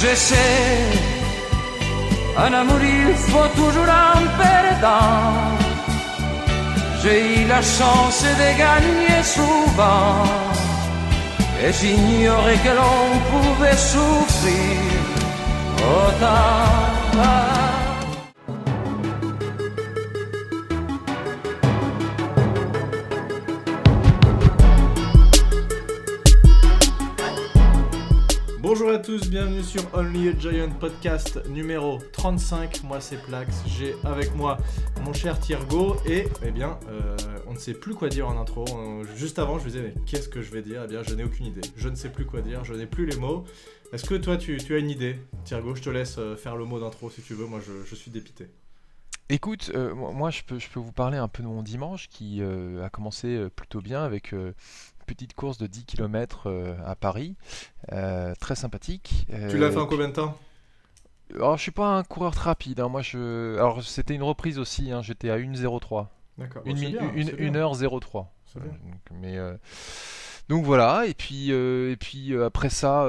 J'essaie, un amour il faut toujours un perdant. J'ai eu la chance de gagner souvent, et j'ignorais que l'on pouvait souffrir autant. Tous, bienvenue sur Only a Giant podcast numéro 35. Moi c'est Plax, j'ai avec moi mon cher Thiergo et eh bien euh, on ne sait plus quoi dire en intro. Euh, juste avant je me disais mais qu'est-ce que je vais dire? Eh bien je n'ai aucune idée. Je ne sais plus quoi dire, je n'ai plus les mots. Est-ce que toi tu, as une idée? Thiergo, je te laisse euh, faire le mot d'intro si tu veux, moi je, suis dépité. Écoute, moi je peux vous parler un peu de mon dimanche qui a commencé plutôt bien avec petite course de 10 km euh, à Paris, euh, très sympathique. Tu l'as fait en combien de temps? Alors, je suis pas un coureur très rapide. Hein. Moi, je... Alors, c'était une reprise aussi. Hein. J'étais à 1,03. D'accord. 1 h 03. mais euh, donc voilà. Et puis, et puis après ça,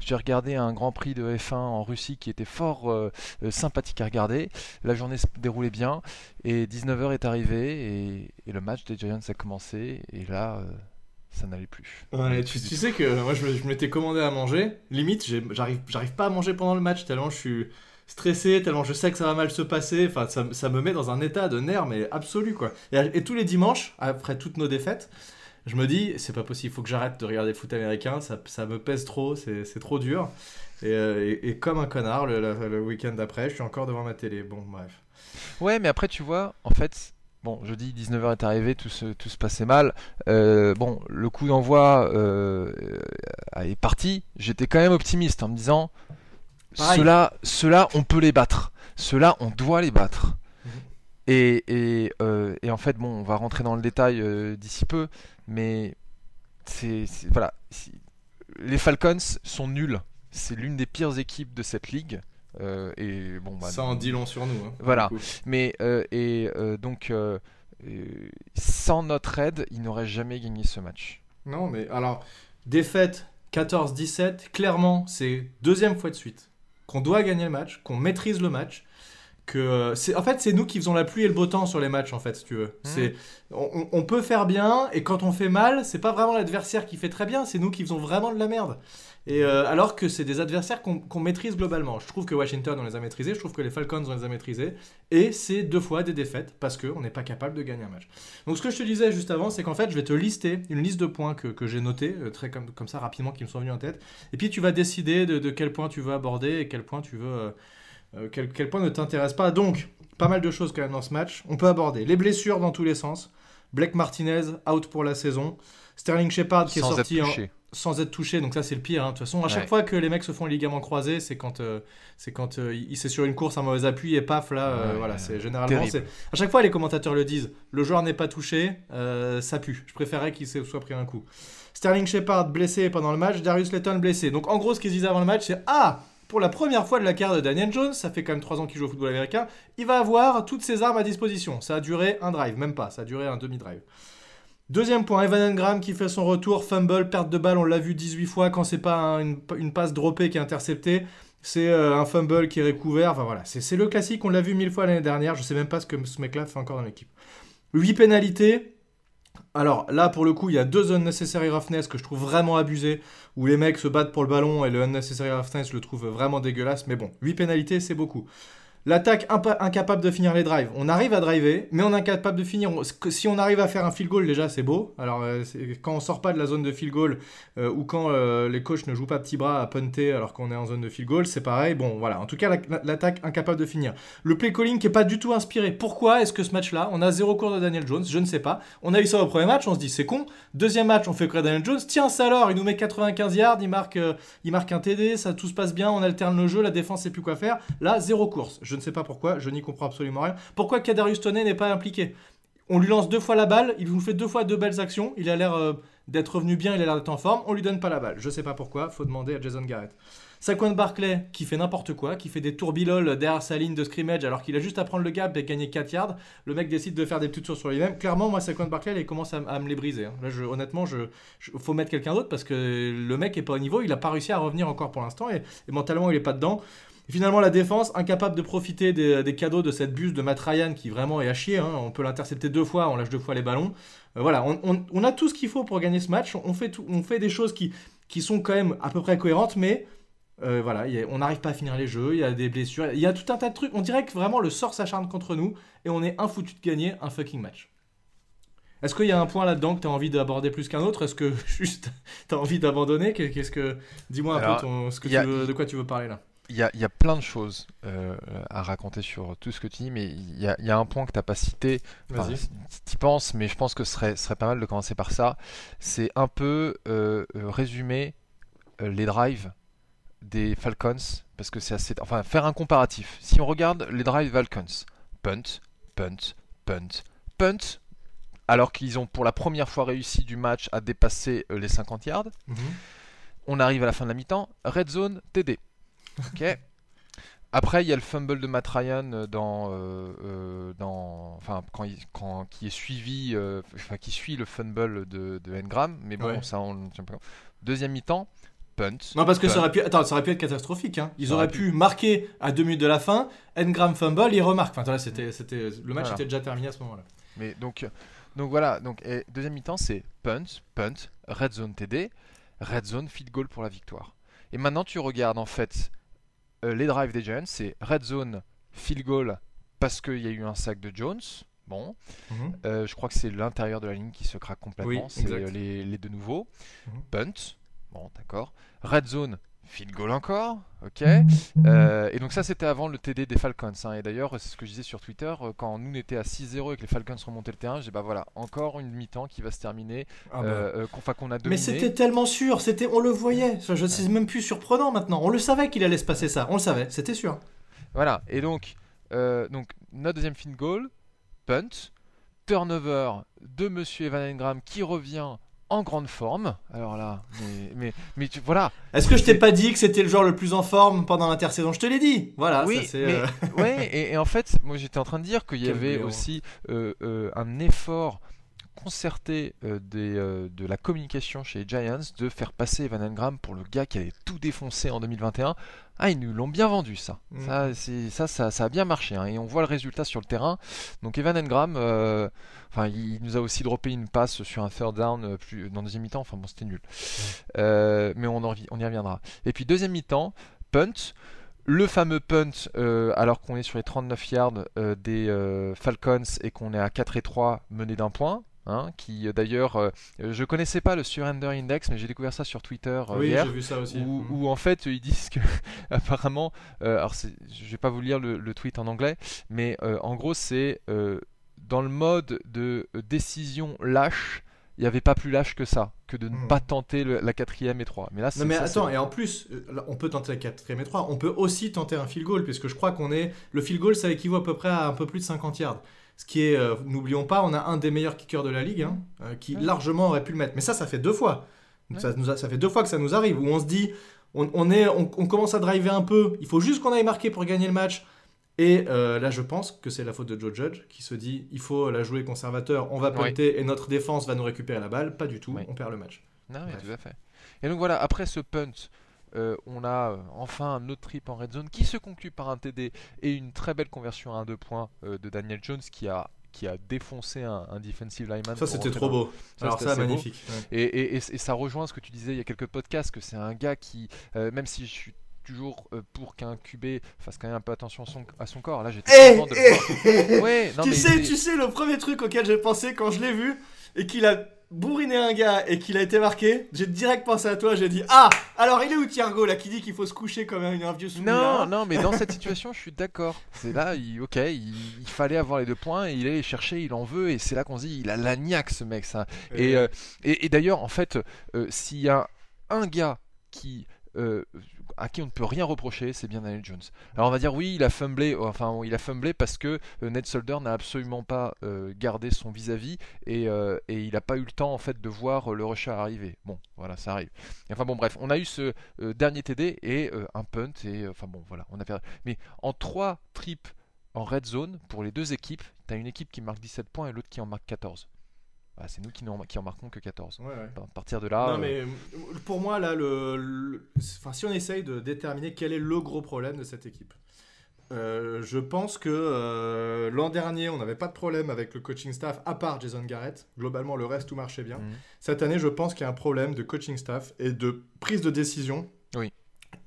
j'ai regardé un Grand Prix de F1 en Russie qui était fort sympathique à regarder. La journée se déroulait bien et 19h est arrivé et, et le match des Giants a commencé. Et là, ça n'allait plus. tu, sais que moi je, m'étais commandé à manger, limite j'arrive, j'arrive pas à manger pendant le match tellement je suis stressé, tellement je sais que ça va mal se passer, enfin ça, ça me met dans un état de nerfs mais absolu quoi. Et, tous les dimanches, après toutes nos défaites, je me dis c'est pas possible, il faut que j'arrête de regarder le foot américain, ça, ça me pèse trop, c'est, trop dur. Et, euh, et, comme un connard, le, le week-end d'après, je suis encore devant ma télé. Bon, bref. Ouais, mais après, tu vois, en fait, Bon, jeudi 19h est arrivé, tout se, tout se passait mal. Euh, bon, le coup d'envoi euh, est parti. J'étais quand même optimiste en me disant ceux-là, ceux on peut les battre. Ceux-là, on doit les battre. Mhm. Et, et, euh, et, en fait, bon, on va rentrer dans le détail d'ici peu, mais c'est voilà, les Falcons sont nuls. C'est l'une des pires équipes de cette ligue. Euh, et bon, bah, ça en dit long sur nous. Hein, voilà. Mais euh, et euh, donc sans notre aide, il n'aurait jamais gagné ce match. Non, mais alors défaite 14-17, clairement, c'est deuxième fois de suite qu'on doit gagner le match, qu'on maîtrise le match. Que c'est en fait c'est nous qui faisons la pluie et le beau temps sur les matchs en fait si tu veux. Mmh. C'est on, on, peut faire bien et quand on fait mal c'est pas vraiment l'adversaire qui fait très bien c'est nous qui faisons vraiment de la merde. Et euh, alors que c'est des adversaires qu'on maîtrise globalement. Je trouve que Washington, on les a maîtrisés. Je trouve que les Falcons, on les a maîtrisés. Et c'est deux fois des défaites parce qu'on n'est pas capable de gagner un match. Donc ce que je te disais juste avant, c'est qu'en fait, je vais te lister une liste de points que, que j'ai notés, euh, très comme, comme ça rapidement, qui me sont venus en tête. Et puis tu vas décider de, de quel point tu veux aborder et quel point tu veux... Euh, quel, quel, point ne t'intéresse pas. Donc, pas mal de choses quand même dans ce match. On peut aborder les blessures dans tous les sens. Blake Martinez, out pour la saison. Sterling Shepard qui est sorti en sans être touché, donc ça c'est le pire. Hein. De toute façon, à chaque fois que les mecs se font les ligaments croisés, c'est quand euh, c'est quand euh, il c'est sur une course un mauvais appui et paf là, euh, voilà, c'est généralement c'est à chaque fois les commentateurs le disent, le joueur n'est pas touché, ça pue. Je préférais qu'il soit pris un coup. Sterling Shepard blessé pendant le match, Darius Layton blessé. Donc en gros, ce qu'ils disaient avant le match, c'est ah pour la première fois de la carrière de Daniel Jones, ça fait quand même 3 ans qu'il joue au football américain, il va avoir toutes ses armes à disposition. Ça a duré un drive, même pas, ça a duré un demi-drive. Deuxième point, Evan Engram qui fait son retour, fumble, perte de balle, on l'a vu 18 fois quand c'est pas une, passe droppée qui est interceptée, c'est euh, un fumble qui est recouvert, c'est le classique, on l'a vu mille fois l'année dernière, je sais même pas ce que ce mec-là fait encore dans l'équipe. 8 pénalités, alors là pour le coup il y a deux unnecessary roughness que je trouve vraiment abusés, où les mecs se battent pour le ballon et le unnecessary roughness je le trouve vraiment dégueulasse, mais bon, 8 pénalités c'est beaucoup. L'attaque incapable de finir les drives. On arrive à driver, mais on est incapable de finir. Si on arrive à faire un field goal, déjà, c'est beau. Alors, euh, quand on sort pas de la zone de field goal euh, ou quand euh, les coachs ne jouent pas petit bras à punter alors qu'on est en zone de field goal, c'est pareil. Bon, voilà. En tout cas, l'attaque incapable de finir. Le play calling qui est pas du tout inspiré. Pourquoi est-ce que ce match-là, on a zéro cours de Daniel Jones? Je ne sais pas. On a eu ça au premier match, on se dit c'est con. Deuxième match, on fait courir Daniel Jones. Tiens, ça alors, il nous met 95 yards, il marque, il marque un TD, ça tout se passe bien, on alterne le jeu, la défense sait plus quoi faire. Là, zéro course. Je ne sais pas pourquoi. Je n'y comprends absolument rien. Pourquoi Kadarius Toney n'est pas impliqué? On lui lance deux fois la balle, il nous fait deux fois deux belles actions, il a l'air euh, d'être revenu bien, il a l'air d'être en forme, on lui donne pas la balle. Je sais pas pourquoi, faut demander à Jason Garrett. Saquon Barclay qui fait n'importe quoi, qui fait des tourbiloles derrière sa ligne de scrimmage alors qu'il a juste à prendre le gap et gagner 4 yards. Le mec décide de faire des petites tours sur lui-même. Clairement, moi, Saquon Barclay, il commence à, me les briser. hein. Là, honnêtement, je, je- faut mettre quelqu'un d'autre parce que le mec est pas au niveau. Il a pas réussi à revenir encore pour l'instant et, mentalement, il est pas dedans. Et finalement, la défense, incapable de profiter des, des cadeaux de cette buse de Matt Ryan qui vraiment est à chier. hein. On peut l'intercepter deux fois, on lâche deux fois les ballons. Euh, voilà, on, on- on a tout ce qu'il faut pour gagner ce match. On fait, tout- on fait des choses qui, qui sont quand même à peu près cohérentes, mais euh, voilà, a- on n'arrive pas à finir les jeux, il y a des blessures, il y a tout un tas de trucs. On dirait que vraiment le sort s'acharne contre nous et on est infoutu de gagner un fucking match. Est-ce qu'il y a un point là-dedans que tu as envie d'aborder plus qu'un autre? Est-ce que juste tu as envie d'abandonner? Qu'est- Qu'est-ce que dis-moi un Alors, peu ton- ce que il y a- tu veux- de quoi tu veux parler là Il y a, il y a plein de choses euh, à raconter sur tout ce que tu dis, mais il y a, il y a un point que tu n'as pas cité. Enfin, Vas-y. tu y penses, mais je pense que ce serait, serait pas mal de commencer par ça. C'est un peu euh, euh, résumer les drives des Falcons, parce que c'est assez. Enfin, faire un comparatif. Si on regarde les drives Falcons, punt, punt, punt, punt, alors qu'ils ont pour la première fois réussi du match à dépasser les 50 yards, Mhm. on arrive à la fin de la mi-temps, red zone, TD. Ok. Après, il y a le fumble de Matt Ryan euh, dans, euh, euh, dans enfin, quand, il- quand- qui est suivi, euh, enfin, qui suit le fumble de, de Engram, mais bon, Ouais. ça, on ne tient pas compte. Deuxième mi-temps, punt. Non, parce que ça aurait pu, attends, ça aurait pu être catastrophique. hein. Ils Ça auraient pu marquer à deux minutes de la fin, Engram fumble, il remarque. Enfin, c'était, c'était, le match Voilà. était déjà terminé à ce moment-là. Mais donc, donc voilà, donc et deuxième mi-temps c'est punt, punt, red zone TD, red zone field goal pour la victoire. Et maintenant tu regardes en fait euh, les drives des Giants, c'est red zone field goal parce qu'il y a eu un sac de Jones. Bon, Mhm. Euh, je crois que c'est l'intérieur de la ligne qui se craque complètement. Oui, c'est euh, les, les deux nouveaux. Mhm. Punt, bon d'accord. Red zone field goal encore, ok. Mhm. Euh, et donc ça c'était avant le TD des Falcons. hein. Et d'ailleurs c'est ce que je disais sur Twitter, euh, quand nous on était à 6-0 et que les Falcons remontaient le terrain, j'ai bah voilà, encore une mi-temps qui va se terminer, Ah bah. euh, euh, qu'on enfin, qu'on a dominé. Mais c'était tellement sûr, c'était, on le voyait. Je sais même plus surprenant maintenant. On le savait qu'il allait se passer ça. On le savait, c'était sûr. Voilà, et donc, euh, donc notre deuxième field goal, punt, turnover de Monsieur Evan Engram qui revient en grande forme. Alors là, mais, mais, mais tu, voilà. Est-ce que je t'ai pas dit que c'était le joueur le plus en forme pendant l'intersaison? Je te l'ai dit. Voilà, oui, ça c'est. mais, euh, ouais, et, et en fait, moi j'étais en train de dire qu'il y Quel avait aussi euh, euh, un effort concerté euh, des, euh, de la communication chez les Giants de faire passer Evan Engram pour le gars qui allait tout défoncer en 2021. Ah, ils nous l'ont bien vendu ça. Mm. Ça, ça, ça, ça a bien marché hein, et on voit le résultat sur le terrain. Donc Evan Engram, euh, enfin, il nous a aussi droppé une passe sur un third down plus, dans deuxième mi-temps. Enfin bon, c'était nul. Mais on, en on y reviendra. Et puis deuxième mi-temps, punt. Le fameux punt, euh, alors qu'on est sur les 39 yards euh, des euh, Falcons et qu'on est à 4 et 3 mené d'un point. Hein, qui euh, d'ailleurs, euh, je connaissais pas le surrender index, mais j'ai découvert ça sur Twitter euh, oui, hier j'ai vu ça aussi. où, Mhm. où, en fait ils disent que apparemment, euh, alors je vais pas vous lire le, le tweet en anglais, mais en gros c'est dans le mode de décision lâche, il n'y avait pas plus lâche que ça, que de ne Mhm. pas tenter le- la quatrième et 3. Mais là, c'est Non mais ça, attends, et en plus, on peut tenter la 4 et 3, on peut aussi tenter un field goal, puisque je crois qu'on est... Le field goal, ça équivaut à peu près à un peu plus de 50 yards. Ce qui est, euh, n'oublions pas, on a un des meilleurs kickers de la ligue, hein, euh, qui Ouais. largement aurait pu le mettre. Mais ça, ça fait deux fois. Ouais. Ça, nous a- ça fait deux fois que ça nous arrive, où on se dit, on, on est, on, on commence à driver un peu, il faut juste qu'on aille marquer pour gagner le match. Et euh, là, je pense que c'est la faute de Joe Judge, qui se dit, il faut la jouer conservateur, on va Ouais. punter et notre défense va nous récupérer la balle. Pas du tout, Ouais. on perd le match. Non, mais tout à fait. Et donc voilà, après ce punt, euh, on a euh, enfin un autre trip en red zone qui se conclut par un TD et une très belle conversion à un deux points euh, de Daniel Jones qui a qui a défoncé un, un defensive lineman. Ça, c'était trop beau. Ça, Alors ça, magnifique. ouais. Et, et- et- et ça rejoint ce que tu disais il y a quelques podcasts, que c'est un gars qui, euh, même si je suis toujours pour qu'un QB fasse quand même un peu attention à son, à son corps, là j'étais Eh, content de le voir. Ouais, non, tu mais sais, tu sais, le premier truc auquel j'ai pensé quand je l'ai vu et qu'il a bourriné un gars et qu'il a été marqué, j'ai direct pensé à toi. J'ai dit ah, alors il est où Thiergo là qui dit qu'il faut se coucher comme un, vieux soumis Non, non, mais dans cette situation, je suis d'accord. C'est là, il, ok, il, il fallait avoir les deux points, et il est allé chercher, il en veut, et c'est là qu'on se dit, il a la niaque ce mec, ça. Et, euh, et, et d'ailleurs, en fait, euh, s'il y a un gars qui euh, à qui on ne peut rien reprocher, c'est bien Daniel Jones. Alors on va dire oui, il a fumblé, enfin il a fumblé parce que euh, Ned Solder n'a absolument pas euh, gardé son vis-à-vis et, il n'a pas eu le temps en fait de voir le rusher arriver. Bon, voilà, ça arrive. Enfin bon, bref, on a eu ce dernier TD et un punt et enfin bon, voilà, on a perdu. Mais en trois trips en red zone pour les deux équipes, tu as une équipe qui marque 17 points et l'autre qui en marque 14. Bah, c'est nous qui, qui en marquons que 14. À partir de là. Non, euh, mais euh, pour moi, là, le, Enfin, si on essaye de déterminer quel est le gros problème de cette équipe, euh, je pense que l'an dernier, on n'avait pas de problème avec le coaching staff, à part Jason Garrett. Globalement, le reste, tout marchait bien. Mhm. Cette année, je pense qu'il y a un problème de coaching staff et de prise de décision. Oui.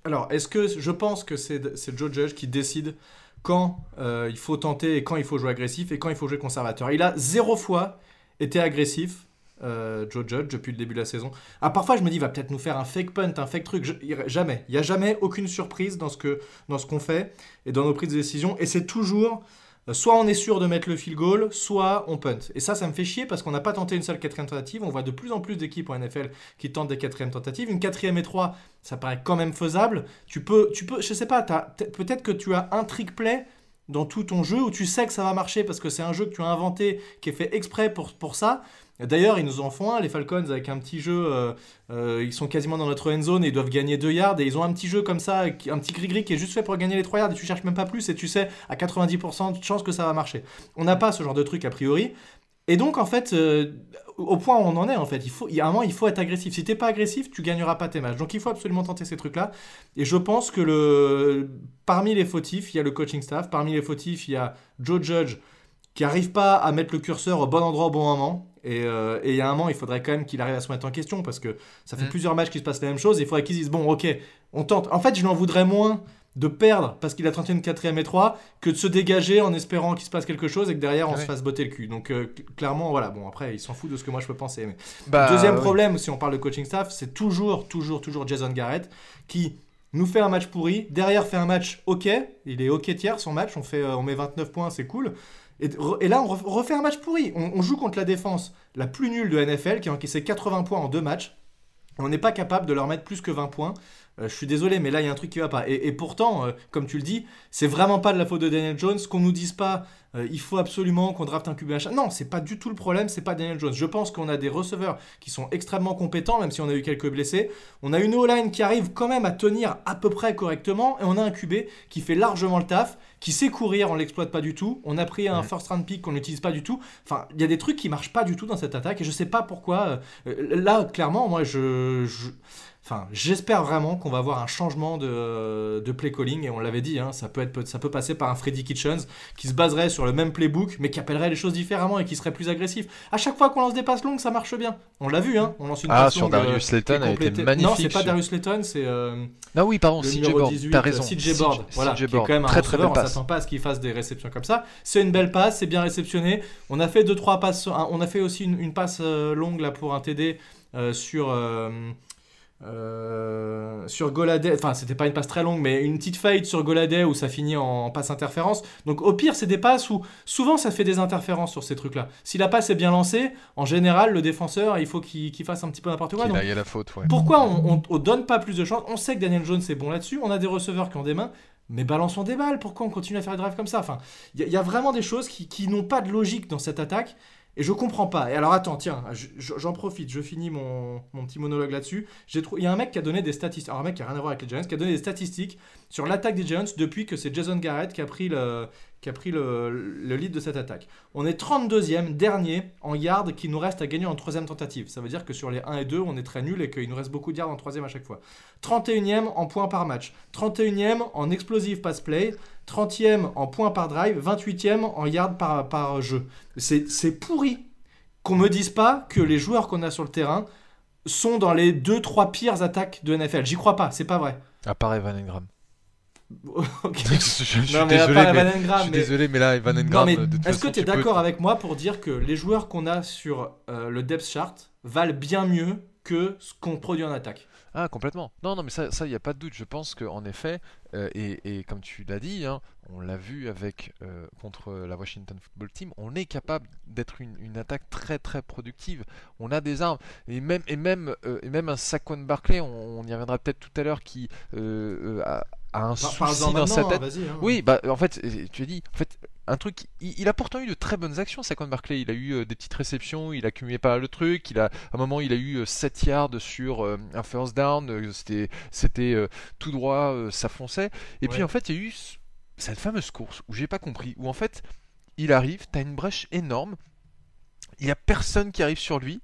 Alors, est-ce que je pense que c'est Joe Judge qui décide quand il faut tenter et quand il faut jouer agressif et quand il faut jouer conservateur Il a zéro fois était agressif, euh, Joe Judge, depuis le début de la saison. Ah, parfois, je me dis, il va peut-être nous faire un fake punt, un fake truc. jamais. Il n'y a jamais aucune surprise dans ce qu'on dans ce qu'on fait et dans nos prises de décision. Et c'est toujours, euh, soit on est sûr de mettre le field goal, soit on punt. Et ça, ça me fait chier parce qu'on n'a pas tenté une seule quatrième tentative. On voit de plus en plus d'équipes en NFL qui tentent des quatrièmes tentatives. Une quatrième et trois, ça paraît quand même faisable. Tu peux, tu peux je sais pas, peut-être que tu as un trick play dans tout ton jeu où tu sais que ça va marcher parce que c'est un jeu que tu as inventé, qui est fait exprès pour, pour ça. D'ailleurs, ils nous en font un, les Falcons, avec un petit jeu. Euh, euh, ils sont quasiment dans notre end zone et ils doivent gagner 2 yards. Et ils ont un petit jeu comme ça, un petit gris-gris qui est juste fait pour gagner les 3 yards. Et tu cherches même pas plus et tu sais à 90% de chance que ça va marcher. On n'a pas ce genre de truc a priori. Et donc, en fait, euh, au point où on en est, en fait, il faut, il y a un moment, il faut être agressif. Si t'es pas agressif, tu gagneras pas tes matchs. Donc, il faut absolument tenter ces trucs-là. Et je pense que le, parmi les fautifs, il y a le coaching staff. Parmi les fautifs, il y a Joe Judge qui arrive pas à mettre le curseur au bon endroit au bon moment. Et, euh, et il y a un moment, il faudrait quand même qu'il arrive à se mettre en question parce que ça fait mm. plusieurs matchs qu'il se passe la même chose. il faudrait qu'ils disent bon, ok, on tente. En fait, je n'en voudrais moins de perdre parce qu'il a tenté une quatrième et 3 que de se dégager en espérant qu'il se passe quelque chose et que derrière on se fasse botter le cul. Donc euh, clairement voilà, bon après il s'en fout de ce que moi je peux penser. Mais... Bah, deuxième problème si on parle de coaching staff, c'est toujours toujours toujours Jason Garrett qui nous fait un match pourri, derrière fait un match ok, il est ok tiers son match, on, fait, euh, on met 29 points, c'est cool. Et, là, on refait un match pourri. On, joue contre la défense la plus nulle de NFL, qui a encaissé 80 points en deux matchs. On n'est pas capable de leur mettre plus que 20 points. Euh, je suis désolé, mais là, il y a un truc qui va pas. Et, pourtant, euh, comme tu le dis, c'est vraiment pas de la faute de Daniel Jones. Qu'on nous dise pas, euh, il faut absolument qu'on draft un QB machin. Non, c'est pas du tout le problème, c'est pas Daniel Jones. Je pense qu'on a des receveurs qui sont extrêmement compétents, même si on a eu quelques blessés. On a une O-line qui arrive quand même à tenir à peu près correctement. Et on a un QB qui fait largement le taf, qui sait courir, on l'exploite pas du tout. On a pris un first round pick qu'on n'utilise pas du tout. Enfin, il y a des trucs qui marchent pas du tout dans cette attaque. Et je sais pas pourquoi. là, clairement, moi, je Enfin, j'espère vraiment qu'on va avoir un changement de, de play calling et on l'avait dit, hein, ça peut être, ça peut passer par un Freddy Kitchens qui se baserait sur le même playbook mais qui appellerait les choses différemment et qui serait plus agressif. À chaque fois qu'on lance des passes longues, ça marche bien. On l'a vu, hein, on lance une ah, sur Darius euh, Slayton, elle était magnifique. Non, c'est pas Darius Slayton, c'est. Euh, ah oui, pardon, CJ Board. T'as raison. CJ Board, voilà, qui est quand même un très, très on pas à ce qu'il fasse des réceptions comme ça. C'est une belle passe, c'est bien réceptionné. On a fait deux trois passes, on a fait aussi une, passe euh, longue là pour un TD sur. Euh, sur Goladay, enfin c'était pas une passe très longue, mais une petite fade sur Goladay où ça finit en, passe interférence. Donc au pire, c'est des passes où souvent ça fait des interférences sur ces trucs-là. Si la passe est bien lancée, en général, le défenseur, il faut qu'il fasse un petit peu n'importe quoi. Il la faute, Pourquoi on, on, donne pas plus de chance On sait que Daniel Jones est bon là-dessus, on a des receveurs qui ont des mains. Mais balançons des balles, pourquoi on continue à faire des drives comme ça? Enfin, il y, a vraiment des choses qui, qui n'ont pas de logique dans cette attaque et je comprends pas. Et alors attends, tiens, j'en profite, je finis mon, petit monologue là-dessus. Il y a un mec qui a donné des statistiques, alors un mec qui a rien à voir avec les Giants, qui a donné des statistiques sur l'attaque des Giants depuis que c'est Jason Garrett qui a pris le, qui a pris le, lead de cette attaque. On est 32e, dernier en yards qui nous reste à gagner en troisième tentative. Ça veut dire que sur les 1 et 2, on est très nul et qu'il nous reste beaucoup de yards en troisième à chaque fois. 31e en points par match, 31e en explosive pass play, 30e en points par drive, 28e en yards par, par jeu. C'est pourri qu'on me dise pas que les joueurs qu'on a sur le terrain sont dans les 2-3 pires attaques de NFL. J'y crois pas, c'est pas vrai. À part Evan Engram. je, suis désolé, mais... là, Evan Engram. Est-ce que tu es d'accord avec moi pour dire que les joueurs qu'on a sur euh, le depth chart valent bien mieux que ce qu'on produit en attaque? Ah, complètement. Non, non, mais ça, il n'y a pas de doute. Je pense qu'en effet, euh, et, et comme tu l'as dit, hein, on l'a vu avec euh, contre la Washington Football Team, on est capable d'être une, une attaque très très productive. On a des armes et même et même euh, et même un Saquon Barclay, on, on y reviendra peut-être tout à l'heure, qui a, a un Par- souci dans sa tête. hein. Oui, bah en fait, euh, tu as dit, en fait, un truc, il, il a pourtant eu de très bonnes actions, Saquon Barclay. Il a eu euh, des petites réceptions, il a cumulé pas mal de trucs. Il a, à un moment, il a eu euh, 7 yards sur euh, un first down. C'était, c'était tout droit, ça fonçait. Et puis en fait, il y a eu ce- cette fameuse course où j'ai pas compris, où en fait, il arrive, t'as une brèche énorme, il y a personne qui arrive sur lui.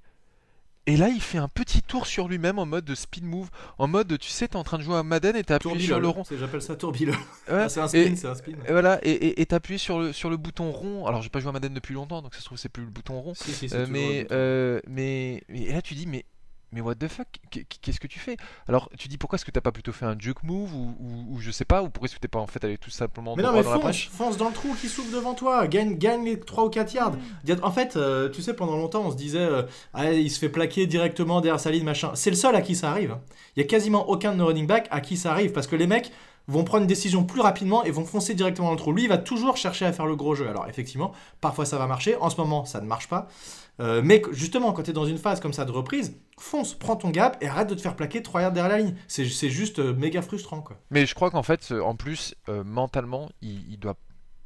Et là, il fait un petit tour sur lui-même en mode de speed move, en mode, tu sais, t'es en train de jouer à Madden et t'as appuyé sur le rond. c'est- J'appelle ça tourbillol. Ouais, Ah, c'est un spin, c'est un spin. et voilà, et- t'as appuyé sur le, sur le bouton rond. Alors, j'ai pas joué à Madden depuis longtemps, donc ça se trouve, c'est plus le bouton rond. Si, si, Euh, mais, euh, mais, mais et là, tu dis, mais, mais what the fuck Qu'est- Qu'est-ce que tu fais? Alors, tu dis, pourquoi est-ce que t'as pas plutôt fait un juke move ou, ou, ou je sais pas, ou pourquoi est-ce que t'es pas en fait allé tout simplement Mais non, mais dans la fonce, brèche fonce dans le trou qui s'ouvre devant toi, gagne, gagne les 3 ou 4 yards. A- En fait, euh, tu sais, pendant longtemps, on se disait, euh, ah, il se fait plaquer directement derrière sa ligne, machin. C'est le seul à qui ça arrive. Il y a quasiment aucun de nos running back à qui ça arrive, parce que les mecs vont prendre une décision plus rapidement et vont foncer directement dans le trou. Lui, il va toujours chercher à faire le gros jeu. Alors, effectivement, parfois ça va marcher. En ce moment, ça ne marche pas. Euh, mais justement, quand tu es dans une phase comme ça de reprise, fonce, prends ton gap et arrête de te faire plaquer 3 yards derrière la ligne. C'est juste euh, méga frustrant, quoi. Mais je crois qu'en fait, euh, en plus, mentalement, il, il doit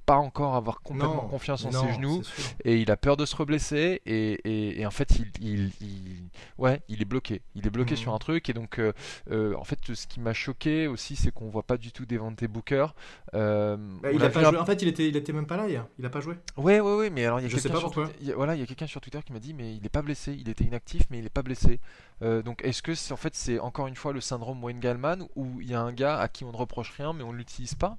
pas encore avoir complètement Non, confiance en non, ses genoux. et il a peur de se reblesser et, et- et en fait il, il, il- ouais il est bloqué il est bloqué Mhm. sur un truc et donc euh, euh, en fait ce qui m'a choqué aussi c'est qu'on voit pas du tout Devante Booker Euh, Bah, il a pas un- joué. En fait, il était, il était même pas là hier. Il a pas joué. ouais ouais ouais mais alors il y a quelqu'un sur. Twitter- a- voilà il y a quelqu'un sur Twitter qui m'a dit mais il est pas blessé il était inactif mais il est pas blessé Euh, donc est-ce que c'est en fait c'est encore une fois le syndrome Wayne Gallman où il y a un gars à qui on ne reproche rien mais on l'utilise pas?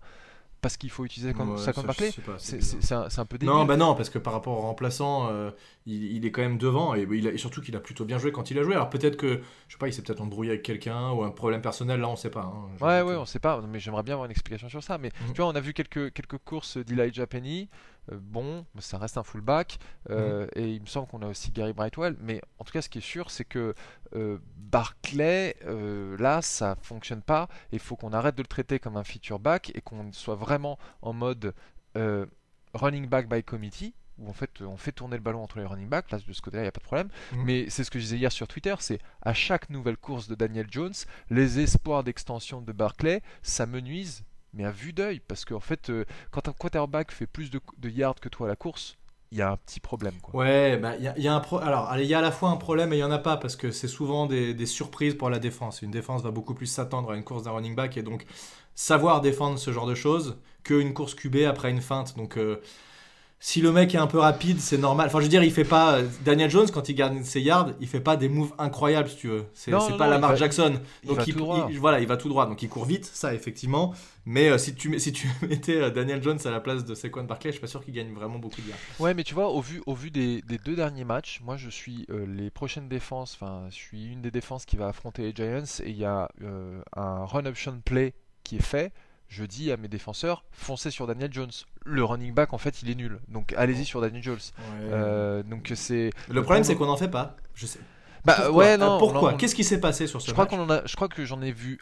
Parce qu'il faut utiliser comme Ouais, ça comme Barclay c'est un, peu débile Non, bah non, parce que par rapport au remplaçant, euh, il, il est quand même devant et, il a- et surtout qu'il a plutôt bien joué quand il a joué. Alors peut-être que, je sais pas, il s'est peut-être embrouillé avec quelqu'un ou un problème personnel, là on sait pas. hein. Ouais, ouais, on sait pas, mais j'aimerais bien avoir une explication sur ça. Mais Mhm. tu vois, on a vu quelques, quelques courses d'Elijah Penny. Euh, bon, ça reste un fullback. euh, Et il me semble qu'on a aussi Gary Brightwell. Mais en tout cas, ce qui est sûr, c'est que euh, Barclay, euh, là, ça fonctionne pas. Il faut qu'on arrête de le traiter comme un feature back et qu'on soit vraiment en mode running back by committee. Où en fait on fait tourner le ballon entre les running backs, là de ce côté-là il n'y a pas de problème. Mhm. Mais c'est ce que je disais hier sur Twitter, c'est à chaque nouvelle course de Daniel Jones, les espoirs d'extension de Barclay, ça me nuise, mais à vue d'œil, parce qu'en fait, euh, quand un quarterback fait plus de, yards que toi à la course, il y a un petit problème. Quoi. Ouais, bah il y, a- un il y a à la fois un problème et il y en a pas parce que c'est souvent des, des surprises pour la défense. Une défense va beaucoup plus s'attendre à une course d'un running back et donc savoir défendre ce genre de choses qu'une course QB après une feinte. Donc, euh, si le mec est un peu rapide, c'est normal. Enfin, je veux dire, il fait pas. Daniel Jones, quand il garde ses yards, il fait pas des moves incroyables, si tu veux. C'est pas non, Lamar va- Jackson. il Donc, va tout droit. il- voilà, il va tout droit. Donc, il court vite, ça, effectivement. Mais euh, si, tu, mets- si tu mettais euh, Daniel Jones à la place de Saquon Barkley, je suis pas sûr qu'il gagne vraiment beaucoup de yards. Ouais, mais tu vois, au vu, au vu des, des deux derniers matchs, moi je suis euh, les prochaines défenses, enfin, je suis une des défenses qui va affronter les Giants et il y a euh, un run option play qui est fait. Je dis à mes défenseurs, foncez sur Daniel Jones. Le running back, en fait, il est nul. Donc allez-y sur Daniel Jones. Euh, donc c'est. Le problème, c'est qu'on n'en fait pas. Je sais. Bah Pourquoi ouais, non. Pourquoi on- Qu'est-ce qui s'est passé sur ce Je crois match qu'on en a, je crois que j'en ai vu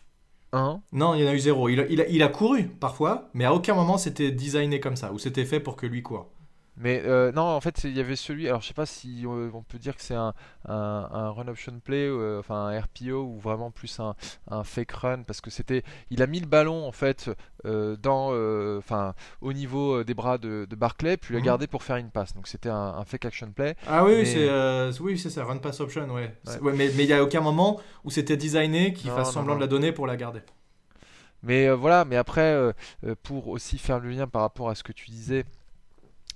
un. Non, il y en a eu zéro. Il a, il a- il a couru parfois, mais à aucun moment c'était designé comme ça, ou c'était fait pour que lui court. Mais euh, non, en fait, il y avait celui. Alors, je sais pas si euh, on peut dire que c'est un, un, un run option play, euh, enfin un RPO ou vraiment plus un, un fake run parce que c'était. Il a mis le ballon en fait dans, enfin au niveau des bras de, de Barclay, puis l'a Mhm. gardé pour faire une passe. Donc c'était un, fake action play. Ah oui, Mais- c'est oui, c'est ça, run pass option, ouais. Ouais. Mais mais il y a aucun moment où c'était designé qu'il fasse non, semblant non. de la donner pour la garder. Mais voilà, mais après, pour aussi faire le lien par rapport à ce que tu disais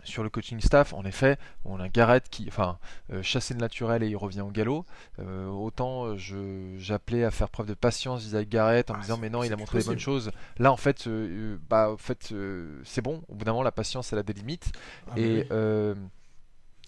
sur le coaching staff, en effet, on a Garrett qui, enfin, euh, chassé le naturel et il revient au galop. Euh, autant euh, je, j'appelais à faire preuve de patience vis-à-vis de Garrett en me Ah, disant mais non, il a montré des bonnes choses. Là, en fait, euh, bah, en fait, c'est bon. Au bout d'un moment, la patience, elle a des limites. Ah, Et, oui.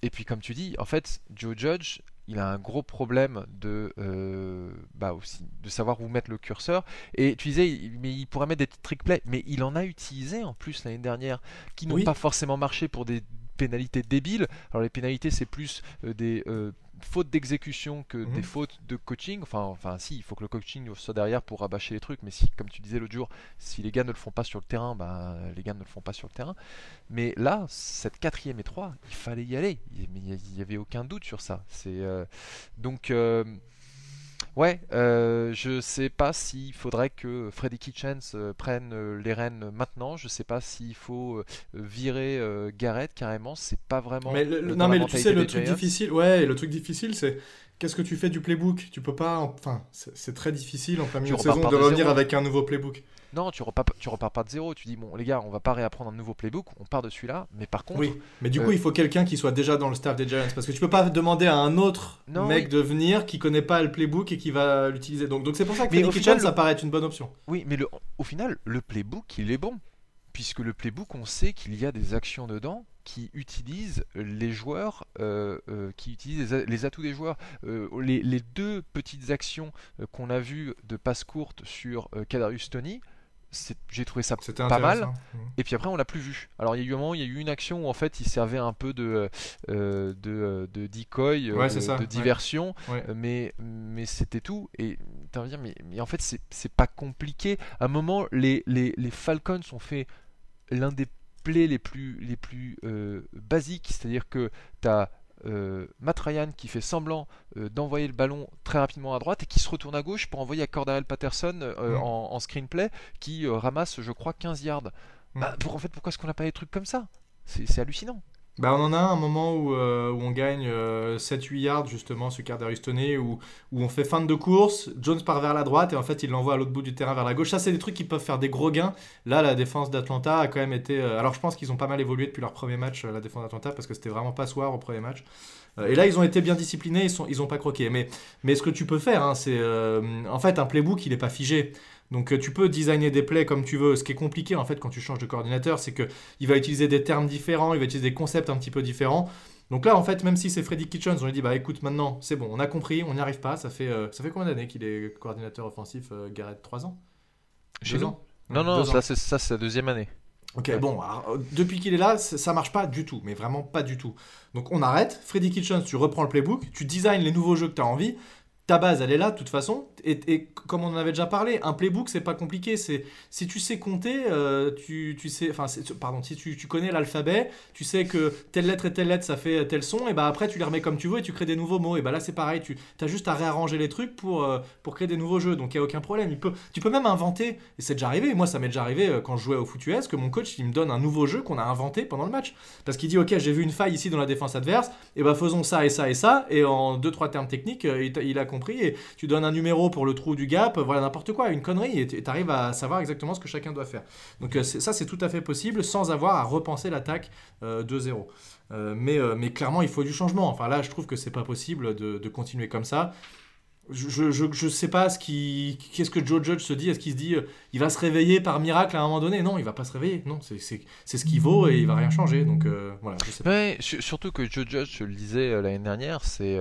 et puis comme tu dis, en fait, Joe Judge, il a un gros problème de, euh, bah aussi, de savoir où mettre le curseur. Et tu disais, il- mais il pourrait mettre des trick plays, mais il en a utilisé en plus l'année dernière, qui n'ont Oui. pas forcément marché pour des pénalités débiles. Alors les pénalités, c'est plus euh, des, euh, fautes d'exécution que Mhm. des fautes de coaching. Enfin, enfin, si, il faut que le coaching soit derrière pour rabâcher les trucs. Mais si, comme tu disais l'autre jour, si les gars ne le font pas sur le terrain, bah, les gars ne le font pas sur le terrain. Mais là, cette quatrième et 3, il fallait y aller. Il n'y avait aucun doute sur ça. C'est euh, donc. euh, Ouais, euh, je sais pas s'il faudrait que Freddy Kitchens euh, prenne euh, les rênes maintenant. Je sais pas s'il faut euh, virer Garrett carrément. C'est pas vraiment. Mais le- non, mais tu sais, le truc Giants. difficile, ouais, le truc difficile, c'est qu'est-ce que tu fais du playbook? Tu peux pas, enfin, c'est très difficile en plein milieu de saison de de revenir zéro. avec un nouveau playbook. Non, tu repars, tu repars pas de zéro. Tu dis bon, les gars, on va pas réapprendre un nouveau playbook. On part de celui-là. Mais par contre, Oui, mais du euh, coup, il faut quelqu'un qui soit déjà dans le staff des Giants parce que tu peux pas demander à un autre Non, mec oui. de venir qui connaît pas le playbook et qui va l'utiliser. Donc, donc c'est pour ça que Freddy final, ça paraît être une bonne option. Oui, mais le, au final, le playbook, il est bon. Puisque le playbook, on sait qu'il y a des actions dedans qui utilisent les joueurs, euh, euh, qui utilisent les, atouts des joueurs. Euh, les, les deux petites actions euh, qu'on a vues de passe courte sur euh, Kadarius Tony, j'ai trouvé ça pas mal. Mhm. Et puis après, on l'a plus vu. Alors, il y a eu un moment, il y a eu une action où en fait, il servait un peu de, euh, de, euh, de decoy, euh, Ouais, de, ça, diversion, Ouais. mais, mais c'était tout. Et t'as envie de dire, mais, mais en fait, c'est c'est pas compliqué. À un moment, les, les, les Falcons ont fait l'un des plays les plus, les plus euh, basiques, c'est-à-dire que t'as euh, Matt Ryan qui fait semblant euh, d'envoyer le ballon très rapidement à droite et qui se retourne à gauche pour envoyer à Cordarel Patterson euh, Mm. en, en screenplay qui euh, ramasse, je crois, 15 yards. Mm. Bah, pour, en fait, pourquoi est-ce qu'on n'a pas des trucs comme ça? C'est hallucinant. Bah, on en a un moment où, euh, où on gagne 7-8 yards justement sur Cardarius Toney où, où on fait fin de course, Jones part vers la droite et en fait il l'envoie à l'autre bout du terrain vers la gauche. Ça c'est des trucs qui peuvent faire des gros gains. Là la défense d'Atlanta a quand même été... euh, alors je pense qu'ils ont pas mal évolué depuis leur premier match, euh, la défense d'Atlanta, parce que c'était vraiment pas soir au premier match. Euh, et là ils ont été bien disciplinés, ils, sont, ils pas croqué. Mais, mais ce que tu peux faire, hein, c'est... euh, en fait un playbook il est pas figé. Donc euh, tu peux designer des plays comme tu veux. Ce qui est compliqué en fait quand tu changes de coordinateur, c'est que il va utiliser des termes différents, il va utiliser des concepts un petit peu différents. Donc là, en fait, même si c'est Freddy Kitchens, on lui dit bah écoute, maintenant c'est bon, on a compris, on n'y arrive pas. Ça fait, euh, ça fait combien d'années qu'il est coordinateur offensif, euh, Garrett 3 ans? Chez Deux nous ans? Non, non, deux ça c'est ça, c'est la deuxième année. Ok, Ouais. bon, alors, depuis qu'il est là, ça, ça marche pas du tout, mais vraiment pas du tout. Donc on arrête, Freddy Kitchens, tu reprends le playbook, tu designs les nouveaux jeux que tu as envie. Ta base, elle est là, de toute façon. Et, et comme on en avait déjà parlé, un playbook, c'est pas compliqué. C'est si tu sais compter, euh, tu, tu sais, enfin, pardon, si tu, tu connais l'alphabet, tu sais que telle lettre et telle lettre, ça fait tel son, et bah après tu les remets comme tu veux et tu crées des nouveaux mots. Et bah là c'est pareil, tu as juste à réarranger les trucs pour, euh, pour créer des nouveaux jeux. Donc il y a aucun problème. Il peut, tu peux même inventer. Et c'est déjà arrivé. Moi, ça m'est déjà arrivé euh, quand je jouais au foot US que mon coach il me donne un nouveau jeu qu'on a inventé pendant le match. Parce qu'il dit ok, j'ai vu une faille ici dans la défense adverse. Et bah faisons ça et ça et ça. Et en deux trois termes techniques, il a compris. Et tu donnes un numéro pour le trou du gap. Voilà n'importe quoi, une connerie. Et tu arrives à savoir exactement ce que chacun doit faire. Donc euh, ça c'est tout à fait possible sans avoir à repenser l'attaque euh, 2-0. Euh, mais, mais clairement, il faut du changement. Enfin là, je trouve que c'est pas possible de, de continuer comme ça. Je, je sais pas ce qui, qu'est-ce que Joe Judge se dit. Est-ce qu'il se dit, euh, il va se réveiller par miracle à un moment donné? Non, il va pas se réveiller. Non, c'est, ce qu'il vaut et il va rien changer. Donc voilà, je sais pas. Ouais, su- surtout que Joe Judge, je le disais l'année dernière, c'est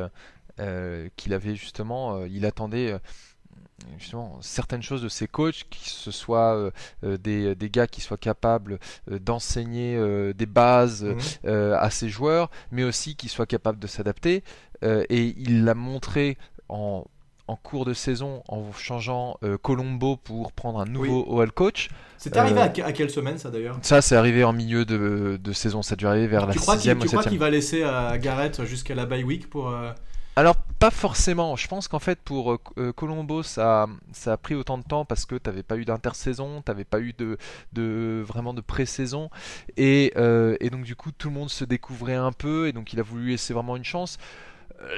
qu'il avait justement, euh, il attendait euh, justement certaines choses de ses coachs, que ce soit euh, euh, des, des gars qui soient capables euh, d'enseigner euh, des bases Mhm. euh, à ses joueurs, mais aussi qui soient capables de s'adapter. Euh, et il l'a montré en, en cours de saison en changeant euh, Colombo pour prendre un nouveau OL coach. C'est arrivé Euh, à, que- à quelle semaine ça d'ailleurs? Ça, c'est arrivé en milieu de, de saison. Ça a dû arriver vers la Tu qu'il, sixième tu ou crois qu'il va laisser à Garrett jusqu'à la bye week pour. Alors, pas forcément. Je pense qu'en fait, pour euh, euh, Colombo, ça, ça a pris autant de temps parce que tu n'avais pas eu d'intersaison, tu n'avais pas eu de, de, vraiment de pré-saison. Et, euh, et donc, du coup, tout le monde se découvrait un peu. Et donc, il a voulu laisser vraiment une chance.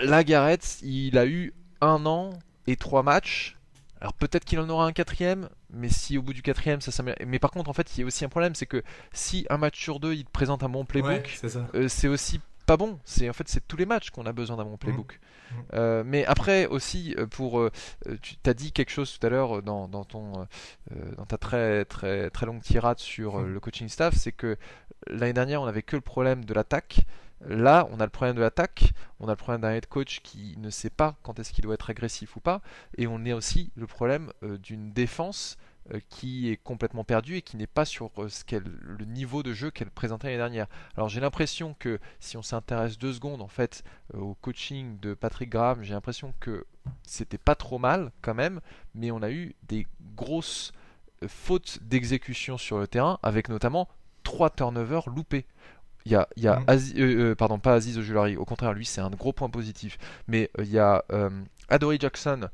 Là, Garrett, il a eu un an et trois matchs. Alors peut-être qu'il en aura un quatrième, mais si au bout du quatrième ça s'améliore. Mais par contre, en fait, il y a aussi un problème, c'est que si un match sur deux il te présente un bon playbook, Ouais, c'est ça. euh, c'est aussi pas bon. C'est en fait c'est tous les matchs qu'on a besoin d'un bon playbook. Euh, mais après aussi euh, pour euh, tu t'as dit quelque chose tout à l'heure dans, dans ton euh, dans ta très très très longue tirade sur Mm. le coaching staff, c'est que l'année dernière on avait que le problème de l'attaque. Là, on a le problème de l'attaque, on a le problème d'un head coach qui ne sait pas quand est-ce qu'il doit être agressif ou pas, et on a aussi le problème d'une défense qui est complètement perdue et qui n'est pas sur euh, ce qu'elle- le niveau de jeu qu'elle présentait l'année dernière. Alors j'ai l'impression que si on s'intéresse deux secondes en fait euh, au coaching de Patrick Graham, j'ai l'impression que c'était pas trop mal quand même, mais on a eu des grosses euh, fautes d'exécution sur le terrain, avec notamment trois turnovers loupés. Il y a, il y a. Aziz- euh, euh, pardon, pas Aziz Ojulari, au contraire, lui c'est un gros point positif, mais euh, il y a euh, Adoree Jackson euh,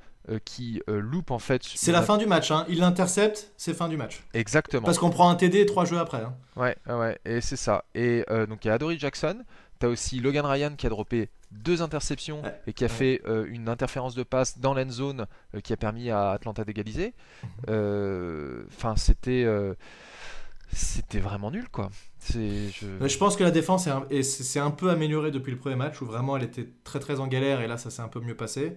qui euh, loupe en fait. C'est la fin du match. Hein. Il l'intercepte, c'est fin du match. Exactement. Parce qu'on prend un TD trois jeux après. hein. Ouais, ouais, et c'est ça. Et euh, donc il y a Adoree Jackson, t'as aussi Logan Ryan qui a droppé deux interceptions Ouais, et qui a ouais. fait euh, une interférence de passe dans l'end zone euh, qui a permis à Atlanta d'égaliser. Mhm. Euh, Enfin, c'était euh, c'était vraiment nul quoi. Je... Je pense que la défense est un, un peu améliorée depuis le premier match où vraiment elle était très très en galère et là ça s'est un peu mieux passé.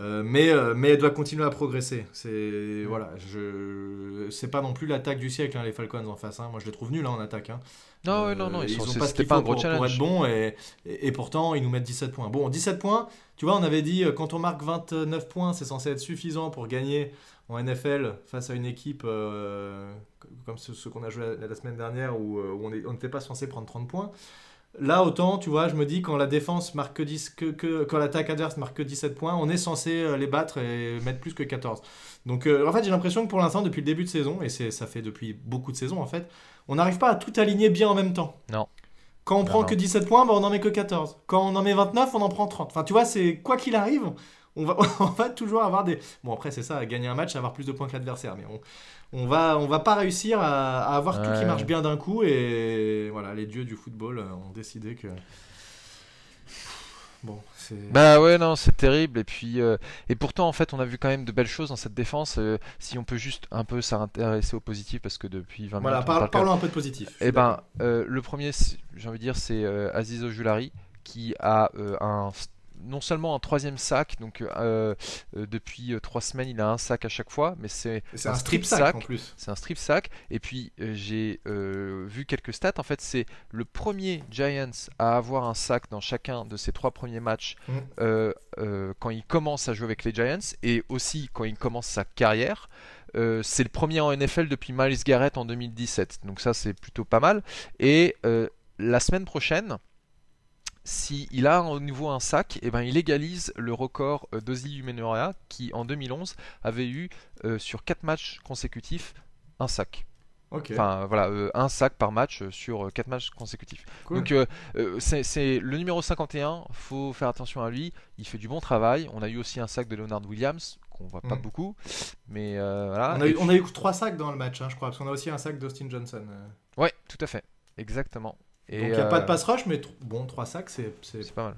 Euh, mais, euh, mais elle doit continuer à progresser. C'est voilà, je c'est pas non plus l'attaque du siècle hein, les Falcons en face. hein. Moi je les trouve nuls hein, en attaque. hein. Non, Euh, non, non, ils ils sont- ont pas ce qu'il pas faut un gros pour, pour être bons et, et, et pourtant ils nous mettent 17 points. Bon, 17 points, tu vois, on avait dit euh, quand on marque 29 points, c'est censé être suffisant pour gagner en NFL face à une équipe comme ce, ce qu'on a joué la, la semaine dernière où, où on n'était pas censé prendre 30 points. Là, autant, tu vois, je me dis, quand la défense marque que 10, que, que- quand l'attaque adverse marque que 17 points, on est censé euh, les battre et mettre plus que 14. Donc, euh, en fait, j'ai l'impression que pour l'instant, depuis le début de saison, et c'est, ça fait depuis beaucoup de saisons, en fait, on n'arrive pas à tout aligner bien en même temps. Non. Quand on Non, prend non. que 17 points, bah, on en met que 14. Quand on en met 29, on en prend 30. Enfin, tu vois, c'est quoi qu'il arrive, on va, on va toujours avoir des. Bon, après, c'est ça, gagner un match, avoir plus de points que l'adversaire. Mais on, on va, on va pas réussir à, à avoir tout qui Ouais. marche bien d'un coup. Et voilà, les dieux du football euh, ont décidé que. Bon, c'est. Bah ouais, non, c'est terrible. Et puis, euh, et pourtant, en fait, on a vu quand même de belles choses dans cette défense. euh, si on peut juste un peu s'intéresser au positif, parce que depuis 20 voilà, minutes, par- quand parlons un peu de positif. Eh ben, euh, le premier, j'ai envie de dire, c'est Aziz Ojulari qui a un, non seulement un troisième sac, donc euh, euh, depuis euh, trois semaines, il a un sac à chaque fois, mais c'est un un strip sack. en plus. c'est un strip sack. Et puis j'ai vu quelques stats. En fait, c'est le premier Giants à avoir un sac dans chacun de ses trois premiers matchs Mm. euh, euh, quand il commence à jouer avec les Giants et aussi quand il commence sa carrière. Euh, c'est le premier en NFL depuis Miles Garrett en 2017. Donc ça, c'est plutôt pas mal. Et euh, la semaine prochaine, s'il a au nouveau un sac, eh ben, il égalise le record euh, d'Ozzy Umenora qui en 2011 avait eu euh, sur 4 matchs consécutifs un sac. Enfin voilà, euh, un sac par match sur 4 matchs consécutifs. cool. Donc euh, c'est le numéro 51, faut faire attention à lui, il fait du bon travail. On a eu aussi un sac de Leonard Williams qu'on voit pas Mm. beaucoup, mais voilà. on, a eu, on a eu trois sacs dans le match, hein, je crois, parce qu'on a aussi un sac d'Austin Johnson. Ouais, tout à fait, exactement. Et Donc il n'y a pas de euh, pass rush, mais bon, trois sacs, c'est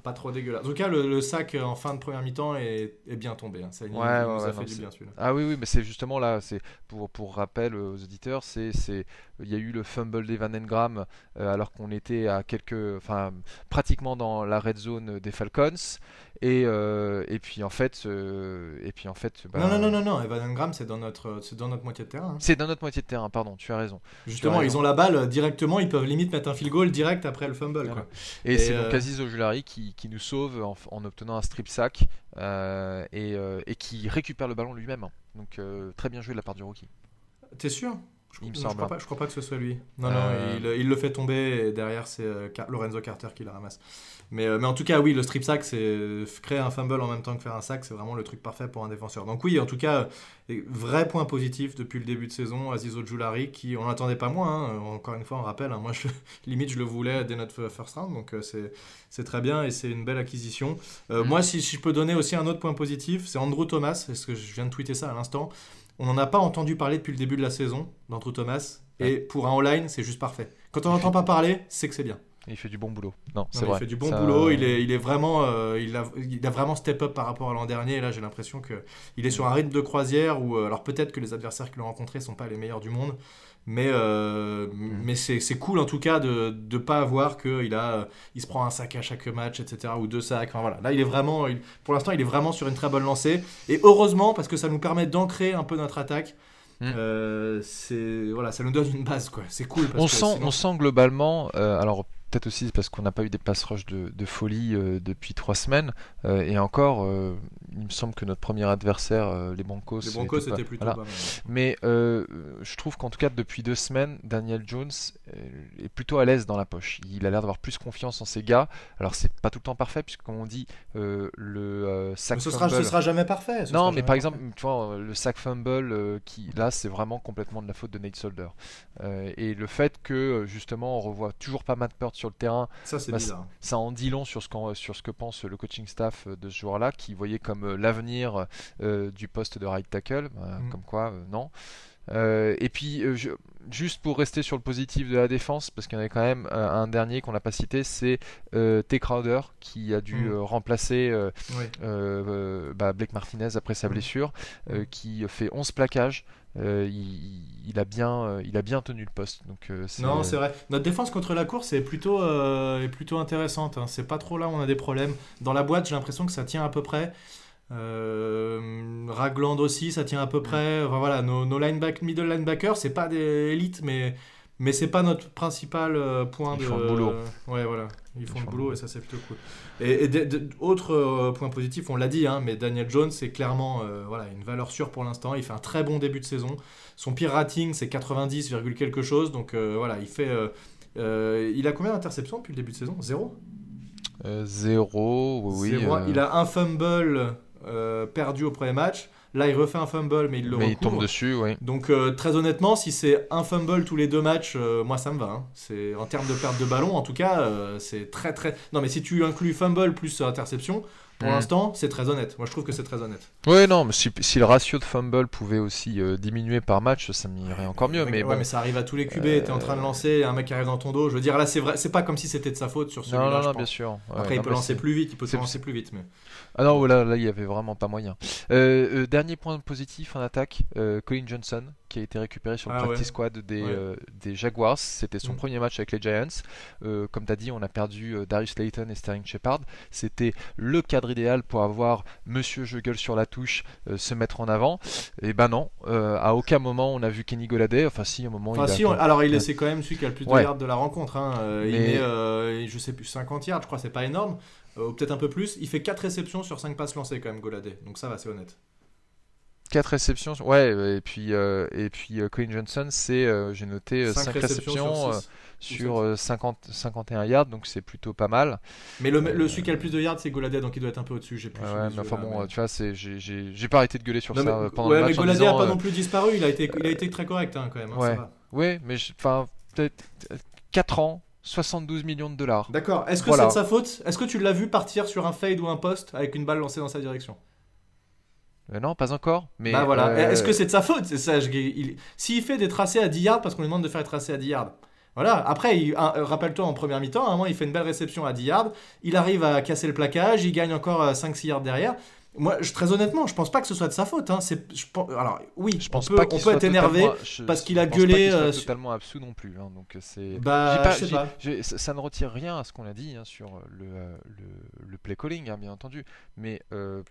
pas trop dégueulasse. En tout cas, le, le sac euh, en fin de première mi-temps est, est bien tombé. hein. Ça Ouais, nous a fait du bien celui-là. Ah oui, oui, mais c'est justement là, c'est pour, pour rappel aux auditeurs, c'est c'est il y a eu le fumble d'Evan Engram euh, alors qu'on était à quelques, enfin pratiquement dans la red zone des Falcons et euh, et puis en fait euh, et puis en fait bah, Non, non, non, non, non, Evan Engram, c'est dans, notre, c'est dans notre moitié de terrain. hein. c'est dans notre moitié de terrain, pardon, tu as raison. Justement, raison. ils ont la balle directement, ils peuvent limite mettre un field goal direct après le fumble. Voilà. Quoi. Et, Et, c'est euh, donc Aziz Ojulari qui, qui nous sauve en, en obtenant un strip sack euh, et, et qui récupère le ballon lui-même. hein. Donc très bien joué de la part du rookie. T'es sûr? Je, Il me je crois pas, je crois pas que ce soit lui. Non, Euh. non, il, il le fait tomber et derrière c'est euh, Lorenzo Carter qui le ramasse. Mais, euh, mais en tout cas, oui, le strip sack, c'est euh, créer un fumble en même temps que faire un sack, c'est vraiment le truc parfait pour un défenseur. Donc oui, en tout cas, euh, vrai point positif depuis le début de saison, Aziz Ojulari, qui on n'attendait pas moins. hein. Encore une fois, on rappelle, hein, moi je, limite je le voulais dès notre first round, donc euh, c'est très bien et c'est une belle acquisition. Euh, Mm. Moi, si, si je peux donner aussi un autre point positif, c'est Andrew Thomas, parce que je viens de tweeter ça à l'instant. On n'en a pas entendu parler depuis le début de la saison d'Andrew Thomas. Et pour un online, c'est juste parfait. Quand on n'entend pas parler, c'est que c'est bien. Il fait du bon boulot. Non, c'est vrai. Il fait du bon Ça- boulot. Il est, il est vraiment, euh, il a, il a vraiment step up par rapport à l'an dernier. Et là, j'ai l'impression que il est sur un rythme de croisière où, euh, alors peut-être que les adversaires qu'il a rencontrés sont pas les meilleurs du monde, mais euh, Mm. mais c'est c'est cool en tout cas de de pas avoir que il a, euh, il se prend un sac à chaque match, etc. ou deux sacs. Enfin voilà. Là, il est vraiment, il- pour l'instant, il est vraiment sur une très bonne lancée. Et heureusement parce que ça nous permet d'ancrer un peu notre attaque. Mm. Euh, c'est voilà, ça nous donne une base quoi. C'est cool. Parce On que sent, sinon- on sent globalement, euh, alors peut-être aussi parce qu'on n'a pas eu des pass rush de, de folie euh, depuis trois semaines. Euh, et encore, euh, il me semble que notre premier adversaire, euh, les Broncos, Les Broncos, c'était plutôt voilà. pas mal. Mais euh, je trouve qu'en tout cas, depuis deux semaines, Daniel Jones est plutôt à l'aise dans la poche. Il a l'air d'avoir plus confiance en ses gars. Alors, c'est pas tout le temps parfait, puisque comme on dit, euh, le euh, Mais ce sera, fumble- ce sera jamais parfait. ce non, mais par parfait. exemple, tu vois, le sack fumble, euh, qui là, c'est vraiment complètement de la faute de Nate Solder. Euh, et le fait que, justement, on revoit toujours pas Matt Peart sur le terrain, ça c'est bah, bizarre. ça en dit long sur ce, qu'en- sur ce que pense le coaching staff euh, de ce joueur-là, qui voyait comme euh, l'avenir euh, du poste de right tackle. Bah, Mm. Comme quoi, euh, non. Euh, et puis, euh, je- juste pour rester sur le positif de la défense, parce qu'il y en a quand même euh, un dernier qu'on n'a pas cité, c'est T. Crowder, qui a dû Mm. remplacer Oui. bah, Blake Martinez après sa Mm. blessure, Mm. qui fait 11 plaquages. Euh, il, il a bien, euh, il a bien tenu le poste. Donc, euh, Non, c'est vrai. Notre défense contre la course est plutôt, est plutôt intéressante. hein. C'est pas trop là où on a des problèmes. Dans la boîte, j'ai l'impression que ça tient à peu près. Euh, Ragland aussi, ça tient à peu près. Enfin, voilà, nos, nos lineback, middle linebackers, c'est pas des élites, mais, mais c'est pas notre principal euh, point Ils de. font le boulot. ouais, voilà. Ils font le boulot le et ça, c'est plutôt cool. Et, et de- de- autre euh, point positif, on l'a dit, hein, mais Daniel Jones, c'est clairement voilà, une valeur sûre pour l'instant. Il fait un très bon début de saison. Son pire rating, c'est 90, virgule quelque chose. Donc voilà, il fait. il a combien d'interceptions depuis le début de saison? Zéro? Euh, zéro, oui. Zéro. Il a un fumble euh, perdu au premier match. Là, il refait un fumble, mais il le mais il tombe dessus, oui. Donc euh, très honnêtement, si c'est un fumble tous les deux matchs, euh, moi ça me va. hein. C'est en termes de perte de ballon, en tout cas, c'est très très. Non, mais si tu inclus fumble plus interception, pour Mm. l'instant, c'est très honnête. Moi, je trouve que c'est très honnête. Oui, non, mais si, si le ratio de fumble pouvait aussi euh, diminuer par match, ça m'irait encore mieux. Mais ouais, bon, mais ça arrive à tous les QB. Euh, T'es en train de lancer, un mec qui arrive dans ton dos. Je veux dire, là, c'est vrai, c'est pas comme si c'était de sa faute sur celui-là. non, non, non, bien sûr. Ouais, Après, il peut mais lancer plus vite, il peut lancer plus vite. Mais... Ah non, là, là, il y avait vraiment pas moyen. Euh, euh, dernier point positif en attaque, euh, Colin Johnson, qui a été récupéré sur le Ah practice ouais. squad des, Ouais. des Jaguars. C'était son Mm. premier match avec les Giants. Comme tu as dit, on a perdu Darius Layton et Sterling Shepard. C'était le cadre idéal pour avoir Monsieur Je gueule sur la touche se mettre en avant. Et ben non, à aucun moment on a vu Kenny Goladay. Enfin, si, un moment Enfin, il a. si, on- alors il est, c'est quand même celui qui a le plus de Ouais. yards de la rencontre. hein. Il euh, je sais plus, 50 yards, je crois, c'est pas énorme. Euh, ou peut-être un peu plus. Il fait 4 réceptions sur 5 passes lancées quand même, Goladé. Donc ça va, c'est honnête. 4 réceptions, ouais, et puis, euh, et puis euh, Colin Johnson, c'est, euh, j'ai noté, 5 5 réceptions, sur euh, 6. sur euh, 50, 51 yards, donc c'est plutôt pas mal. Mais le, le celui qui a le plus de yards, c'est Goladé, donc il doit être un peu au-dessus. J'ai plus Ouais, mais enfin bon, mais- euh, tu vois, j'ai, pas arrêté de gueuler sur Non, ça mais- euh, pendant ouais, le mais match en Goladé disant, a pas euh, non plus disparu. Il a été, il a été très correct hein, quand même. hein, Ouais. ça va. Ouais, mais enfin, peut-être 4 ans, 72 millions de dollars. D'accord. Est-ce que Voilà. c'est de sa faute? Est-ce que tu l'as vu partir sur un fade ou un post avec une balle lancée dans sa direction? Euh, non, pas encore, mais. Bah voilà. euh, Est-ce que c'est de sa faute? C'est ça. je- il- S'il fait des tracés à 10 yards parce qu'on lui demande de faire des tracés à 10 yards. Voilà. Après, il- euh, rappelle-toi en première mi-temps, à un moment, il fait une belle réception à 10 yards. Il arrive à casser le plaquage. Il gagne encore euh, 5-6 yards derrière. Moi, je- très honnêtement, je pense pas que ce soit de sa faute. hein. C'est, je alors, oui, Je pense on peut, pas on peut être énervé. je- parce qu'il a pense pas gueulé, qu'il soit euh, totalement absous non plus. hein, donc euh, c'est. Bah, pas- je sais pas. ça, ne retire rien à ce qu'on a dit hein, sur euh, le, le, le play calling, bien entendu. Mais, euh,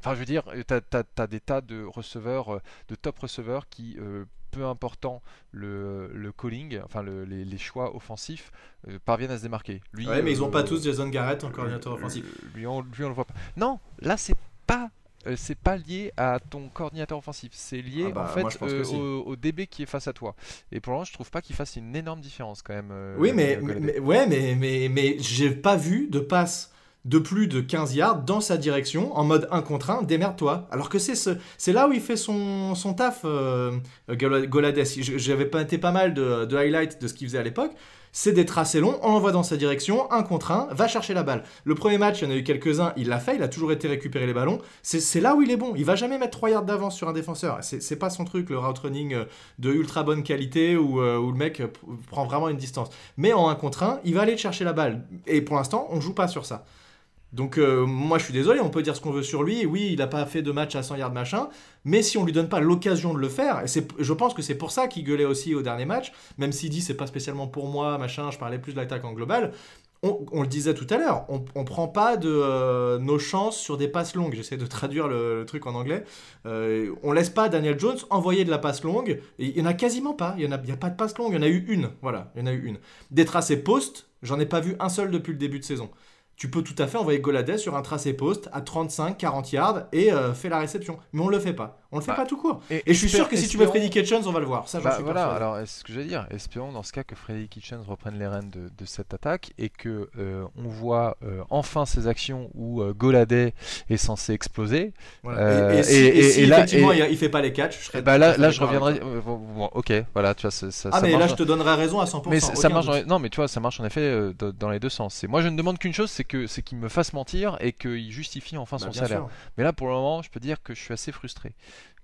enfin, je veux dire, tu as, des tas de receveurs, euh, de top receveurs qui, euh, peu important le, le calling, enfin le- les, les choix offensifs, euh, parviennent à se démarquer. Lui, Ouais, mais ils ont euh, pas tous Jason Garrett en euh, coordinateur offensif. euh, Lui, on, lui, on le voit pas. Non, là, c'est pas. euh, c'est pas lié à ton coordinateur offensif, c'est lié Ah bah, en fait euh, si. au, au DB qui est face à toi. Et pour l'instant, je trouve pas qu'il fasse une énorme différence quand même. euh, Oui, mais, euh, mais- ouais, mais, mais, mais j'ai pas vu de passe de plus de 15 yards dans sa direction en mode 1 contre 1, démerde-toi. Alors que c'est ce, c'est là où il fait son, son taf, euh, Gola- Goladès. J- J'avais pas été pas mal de, de highlights de ce qu'il faisait à l'époque. C'est des tracés longs, on l'envoie dans sa direction, 1 contre 1, va chercher la balle. Le premier match, il y en a eu quelques-uns, il l'a fait, il a toujours été récupérer les ballons. C'est là où il est bon. Il va jamais mettre 3 yards d'avance sur un défenseur. C'est pas son truc, le route running euh, de ultra bonne qualité où, euh, où le mec euh, prend vraiment une distance. Mais en 1 contre 1, il va aller chercher la balle. Et pour l'instant, on joue pas sur ça. Donc euh, moi je suis désolé, on peut dire ce qu'on veut sur lui. Oui, il n'a pas fait de match à 100 yards machin, mais si on lui donne pas l'occasion de le faire, et je pense que c'est pour ça qu'il gueulait aussi au dernier match, même s'il dit c'est pas spécialement pour moi machin, je parlais plus de l'attaque en global. on, le disait tout à l'heure, on, on prend pas de euh, nos chances sur des passes longues. J'essaie de traduire le, truc en anglais. Euh, on laisse pas Daniel Jones envoyer de la passe longue. Il y en a quasiment pas. Il y en a pas de passe longue. Il y en a eu une. Voilà, il y en a eu une. Des tracés post, j'en ai pas vu un seul depuis le début de saison tu peux tout à fait envoyer Goladé sur un tracé poste à 35-40 yards et euh, faire la réception. Mais on le fait pas. On le fait bah, pas tout court. Et, je suis sûr que si tu veux Freddy Kitchens, on va le voir. Ça, bah, suis voilà, alors ce que je vais dire, espérons dans ce cas que Freddy Kitchens reprenne les rênes de, cette attaque et que euh, on voit euh, enfin ces actions où Goladé est censé exploser. et, si, là, effectivement il fait pas les catchs, je serais bah là, là je reviendrai. Bon, ok, voilà, tu vois, ça, ça, Ah, mais là, je te donnerai raison à 100%. Mais ça marche. Non, mais tu vois, ça marche en effet dans les deux sens. Moi, je ne demande qu'une chose, c'est que c'est qu'il me fasse mentir et qu'il justifie enfin son salaire. Mais là, pour le moment, je peux dire que je suis assez frustré.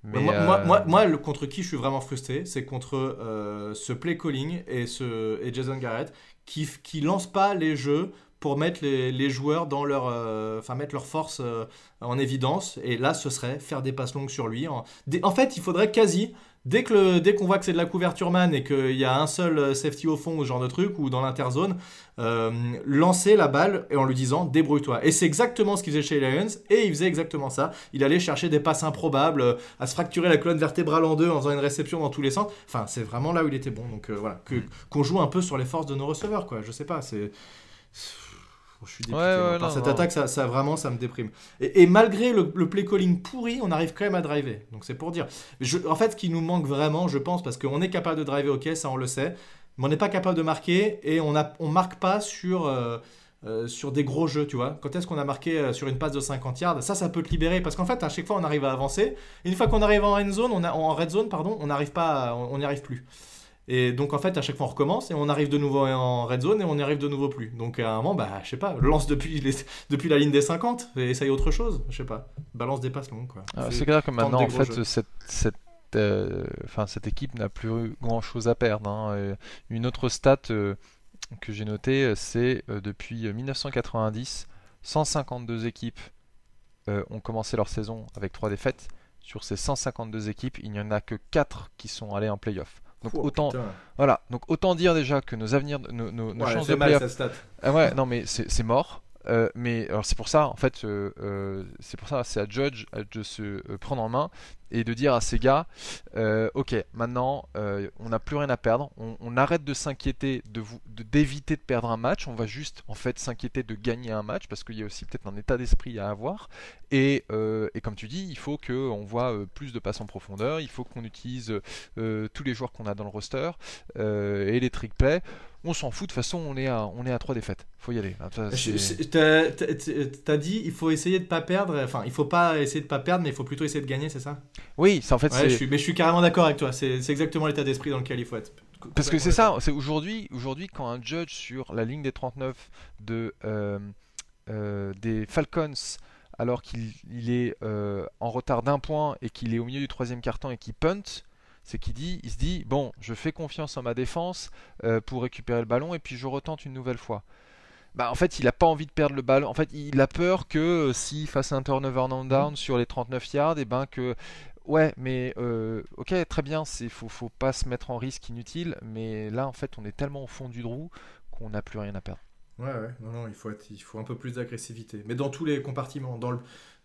Mais moi, moi, moi, le, contre qui je suis vraiment frustré, c'est contre euh, ce play calling et, ce, et Jason Garrett qui, qui lance pas les jeux pour mettre les, les joueurs dans leur, euh, enfin mettre leur force euh, en évidence. Et là, ce serait faire des passes longues sur lui. En, en fait, il faudrait quasi Dès qu'on dès voit que c'est de la couverture man et qu'il y a un seul euh, safety au fond ou ce genre de truc, ou dans l'interzone, euh, lancer la balle et en lui disant débrouille-toi. Et c'est exactement ce qu'il faisait chez les Lions, et il faisait exactement ça. Il allait chercher des passes improbables, euh, à se fracturer la colonne vertébrale en deux en faisant une réception dans tous les sens. Enfin, c'est vraiment là où il était bon. Donc voilà, que, qu'on joue un peu sur les forces de nos receveurs, quoi. Je sais pas, c'est je suis dépité. par cette attaque, ça, ça, vraiment, ça me déprime. Et, malgré le, play calling pourri, on arrive quand même à driver. Donc c'est pour dire. Je, en fait, ce qui nous manque vraiment, je pense, parce qu'on est capable de driver, ok, ça on le sait, mais on n'est pas capable de marquer et on ne on marque pas sur. Euh, euh, sur des gros jeux, tu vois. Quand est-ce qu'on a marqué euh, sur une passe de 50 yards Ça, ça peut te libérer parce qu'en fait, à chaque fois, on arrive à avancer. Et une fois qu'on arrive en zone, on a, en red zone, pardon, on n'arrive pas, on n'y arrive plus. Et donc en fait, à chaque fois on recommence et on arrive de nouveau en red zone et on n'y arrive de nouveau plus. Donc à un moment, bah je sais pas, lance depuis, depuis la ligne des 50 et essaye autre chose, je sais pas. Balance des passes longues quoi. Ah, c'est clair que maintenant en fait cette, cette, euh, cette équipe n'a plus grand chose à perdre. Hein. Une autre stat euh, que j'ai notée, c'est euh, depuis 1990, 152 équipes ont commencé leur saison avec 3 défaites. Sur ces 152 équipes, il n'y en a que 4 qui sont allées en playoff. Donc autant, voilà, donc autant dire déjà que nos avenirs, nos, nos, chances de playoff, ah ouais, non mais c'est mort. Euh, mais alors c'est pour ça, en fait, euh, euh, c'est pour ça, c'est à Judge de se prendre en main et de dire à ces gars, ok, maintenant, on n'a plus rien à perdre, on, arrête de s'inquiéter de d'éviter de, perdre un match, on va juste en fait s'inquiéter de gagner un match parce qu'il y a aussi peut-être un état d'esprit à avoir. Et, et, comme tu dis, il faut qu'on voit plus de passes en profondeur, il faut qu'on utilise tous les joueurs qu'on a dans le roster et les trick plays on s'en fout, de toute façon, on est à, on est à 3 défaites. faut y aller. T'as dit, il faut essayer de pas perdre, enfin, il faut pas essayer de pas perdre, mais il faut plutôt essayer de gagner, c'est ça? Oui, c'est en fait. je suis, mais je suis carrément d'accord avec toi, c'est exactement l'état d'esprit dans lequel il faut être. Parce que c'est ça, c'est aujourd'hui, aujourd'hui, quand un judge sur la ligne des 39 de, euh, euh, des Falcons alors qu'il est euh, en retard d'un point et qu'il est au milieu du troisième carton et qu'il punt, c'est qu'il dit, il se dit bon, je fais confiance en ma défense euh, pour récupérer le ballon et puis je retente une nouvelle fois. Bah, en fait, il n'a pas envie de perdre le ballon. En fait, il a peur que euh, s'il fasse un turnover down sur les 39 yards, et eh ben que ouais, mais euh, ok, très bien, c'est faut, faut pas se mettre en risque inutile, mais là en fait, on est tellement au fond du trou qu'on n'a plus rien à perdre. Ouais, ouais, non, non, il faut, être, il faut un peu plus d'agressivité. Mais dans tous les compartiments, dans, le,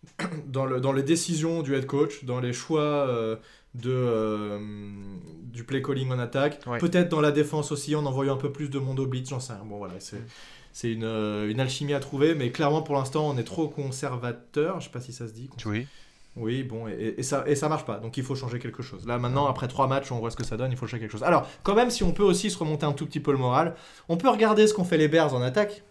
dans, le, dans les décisions du head coach, dans les choix de, euh, du play calling en attaque. Peut-être dans la défense aussi, en envoyant un peu plus de monde au blitz, j'en sais rien. Bon, voilà, c'est. C'est une, euh, une, alchimie à trouver, mais clairement pour l'instant on est trop conservateur. Je sais pas si ça se dit. Oui. Oui, bon, et, ça, et ça marche pas, donc il faut changer quelque chose. Là maintenant, après trois matchs, on voit ce que ça donne, il faut changer quelque chose. Alors, quand même, si on peut aussi se remonter un tout petit peu le moral, on peut regarder ce qu'ont fait les Bears en attaque,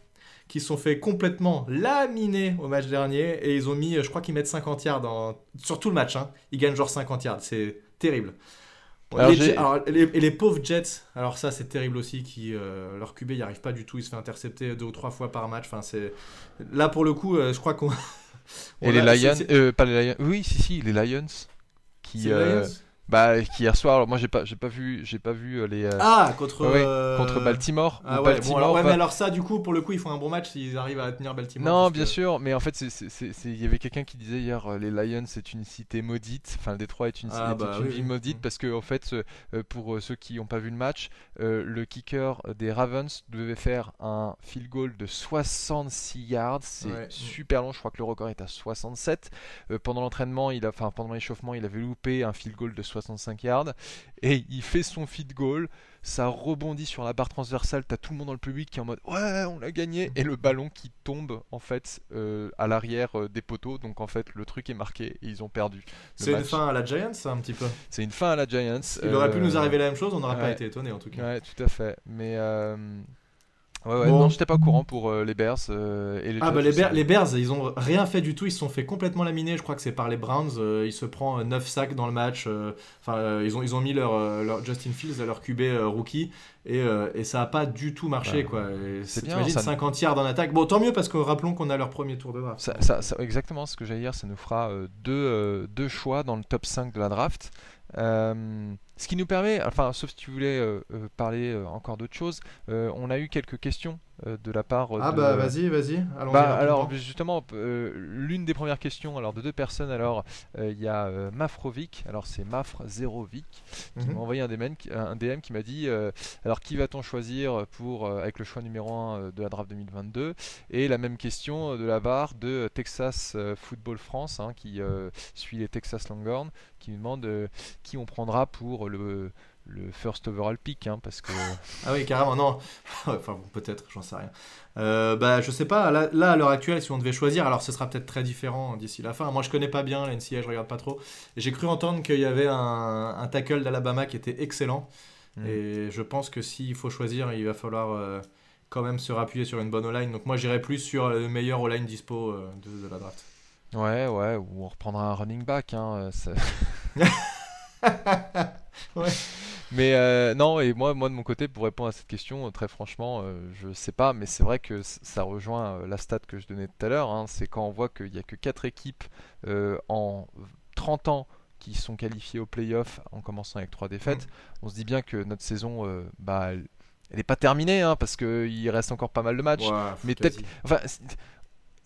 qui sont fait complètement laminer au match dernier. Et ils ont mis, je crois qu'ils mettent 50 yards sur tout le match. Hein. Ils gagnent genre 50 yards. C'est terrible. et les pauvres Jets, alors ça c'est terrible aussi, qui euh, leur QB n'y arrive pas du tout, il se fait intercepter deux ou trois fois par match. Enfin, c'est là pour le coup, euh, je crois qu'on. et les Lions, euh, pas les Lions, oui, si si, les Lions, qui, Bah, qui hier soir, alors moi j'ai pas, j'ai pas vu, j'ai pas vu euh, les. euh, Ah, contre, ouais, euh, contre Baltimore. Ah ouais, Baltimore bon, alors, ouais, va- mais alors ça, du coup, pour le coup, ils font un bon match s'ils arrivent à tenir Baltimore. Non, bien que- sûr, mais en fait, c'est- c'est- c'est- c'est- il y avait quelqu'un qui disait hier, les Lions, c'est une cité maudite. Enfin, le Détroit est une, Ah, est bah une oui, ville oui. maudite parce que, en fait, pour ceux qui n'ont pas vu le match, le kicker des Ravens devait faire un field goal de 66 yards. C'est Ouais. Super long. Je crois que le record est à 67. Euh, pendant l'entraînement, il a, enfin, pendant l'échauffement, il avait loupé un field goal de 65 yards et il fait son field goal. Ça rebondit sur la barre transversale. T'as tout le monde dans le public qui est en mode ouais, on l'a gagné. Et le ballon qui tombe en fait euh, à l'arrière euh, des poteaux. Donc en fait, le truc est marqué et ils ont perdu. C'est une fin à la Giants, ça, un petit peu. C'est une fin à la Giants. Il aurait pu Euh, nous arriver la même chose, on n'aurait pas ouais. été étonné en tout cas. Ouais, tout à fait. Mais euh, ouais, ouais, Bon. non, j'étais pas au courant pour euh, les Bears euh, et les. Ah bah les. Bears, les Bears, ils ont rien fait du tout, ils se sont fait complètement laminer, je crois que c'est par les Browns, euh, il se prend 9 sacs dans le match, euh, enfin euh, ils, ont, ils ont mis leur, euh, leur Justin Fields, leur QB euh, rookie, et, euh, et ça a pas du tout marché Bah, quoi. C'est bien, t'imagines, ça- 50 yards en attaque, bon tant mieux parce que rappelons qu'on a leur premier tour de draft. Ça, ça- ça- exactement ce que j'allais dire, ça nous fera euh, deux, euh, deux choix dans le top 5 de la draft. Euh, ce qui nous permet, enfin, sauf si tu voulais euh, euh, parler euh, encore d'autres choses, euh, on a eu quelques questions de la part Ah de, bah vas-y, vas-y, allons-y Bah, alors justement, l'une des premières questions, alors de deux personnes, alors il y a Mafrovic, alors c'est Mafr0vic, qui Mhm. m'a envoyé un DM, qui- un DM qui m'a dit alors qui va-t-on choisir pour avec le choix numéro 1 de la draft 2022 Et la même question de la barre de Texas Football France, hein, qui suit les Texas Longhorns, qui nous demande qui on prendra pour le le first overall pick, hein, parce que Ah oui, carrément, non. enfin, bon, peut-être, j'en sais rien. Euh, bah, je sais pas, là, là, à l'heure actuelle, si on devait choisir, alors ce sera peut-être très différent d'ici la fin. Moi, je connais pas bien la NCAA, je regarde pas trop. J'ai cru entendre qu'il y avait un, un tackle d'Alabama qui était excellent. Hmm. Et je pense que s'il faut choisir, il va falloir euh, quand même se rappuyer sur une bonne O-line. Donc moi, j'irai plus sur le meilleur O-line dispo euh, de, de la draft. ouais, ouais, ou on reprendra un running back. Hein, euh, ça- Ouais. Mais euh, non, et moi, moi de mon côté, pour répondre à cette question, euh, très franchement, euh, je sais pas, mais c'est vrai que ça rejoint euh, la stat que je donnais tout à l'heure. hein, c'est quand on voit qu'il n'y a que 4 équipes euh, en 30 ans qui sont qualifiées au playoff en commençant avec 3 défaites. On se dit bien que notre saison, bah, elle n'est pas terminée, hein, parce qu'il reste encore pas mal de matchs. Mais peut-être- Enfin,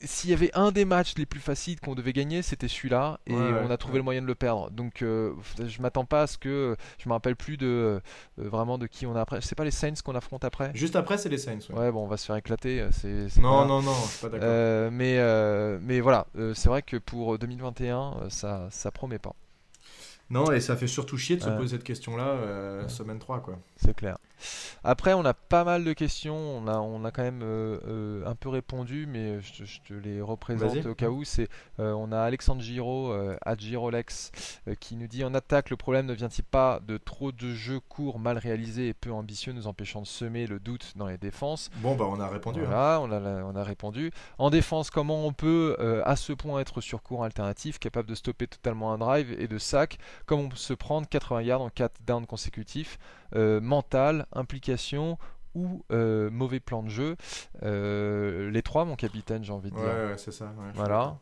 s'il y avait un des matchs les plus faciles qu'on devait gagner, c'était celui-là, et Ouais, on a trouvé ouais. le moyen de le perdre. Donc, euh, je m'attends pas à ce que, je me rappelle plus de euh, vraiment de qui on a après. C'est pas les Saints qu'on affronte après? Juste après, c'est les Saints. ouais. Ouais, bon, on va se faire éclater. euh, C'est c'est Non, pas- non, non, je suis pas d'accord. Euh, mais mais voilà, c'est vrai que pour 2021, euh, ça ça promet pas. Non, et ça fait surtout chier de se poser cette question-là, semaine 3, quoi. C'est clair. Après, on a pas mal de questions. On a, on a quand même euh, euh, un peu répondu, mais je te, je te les représente au cas où. C'est, euh, on a Alexandre Giraud, euh, à Girolex, euh, qui nous dit en attaque, le problème ne vient-il pas de trop de jeux courts, mal réalisés et peu ambitieux, nous empêchant de semer le doute dans les défenses? Bon, bah, on a répondu. hein. on, a, on a répondu. En défense, comment on peut euh, à ce point être sur cours alternatif, capable de stopper totalement un drive et de sac? Comment on peut se prendre 80 yards en 4 downs consécutifs? euh, Mental, implication ou euh, mauvais plan de jeu Euh, Les trois, mon capitaine, j'ai envie de Ouais, dire. ouais, c'est ça. ouais, Voilà.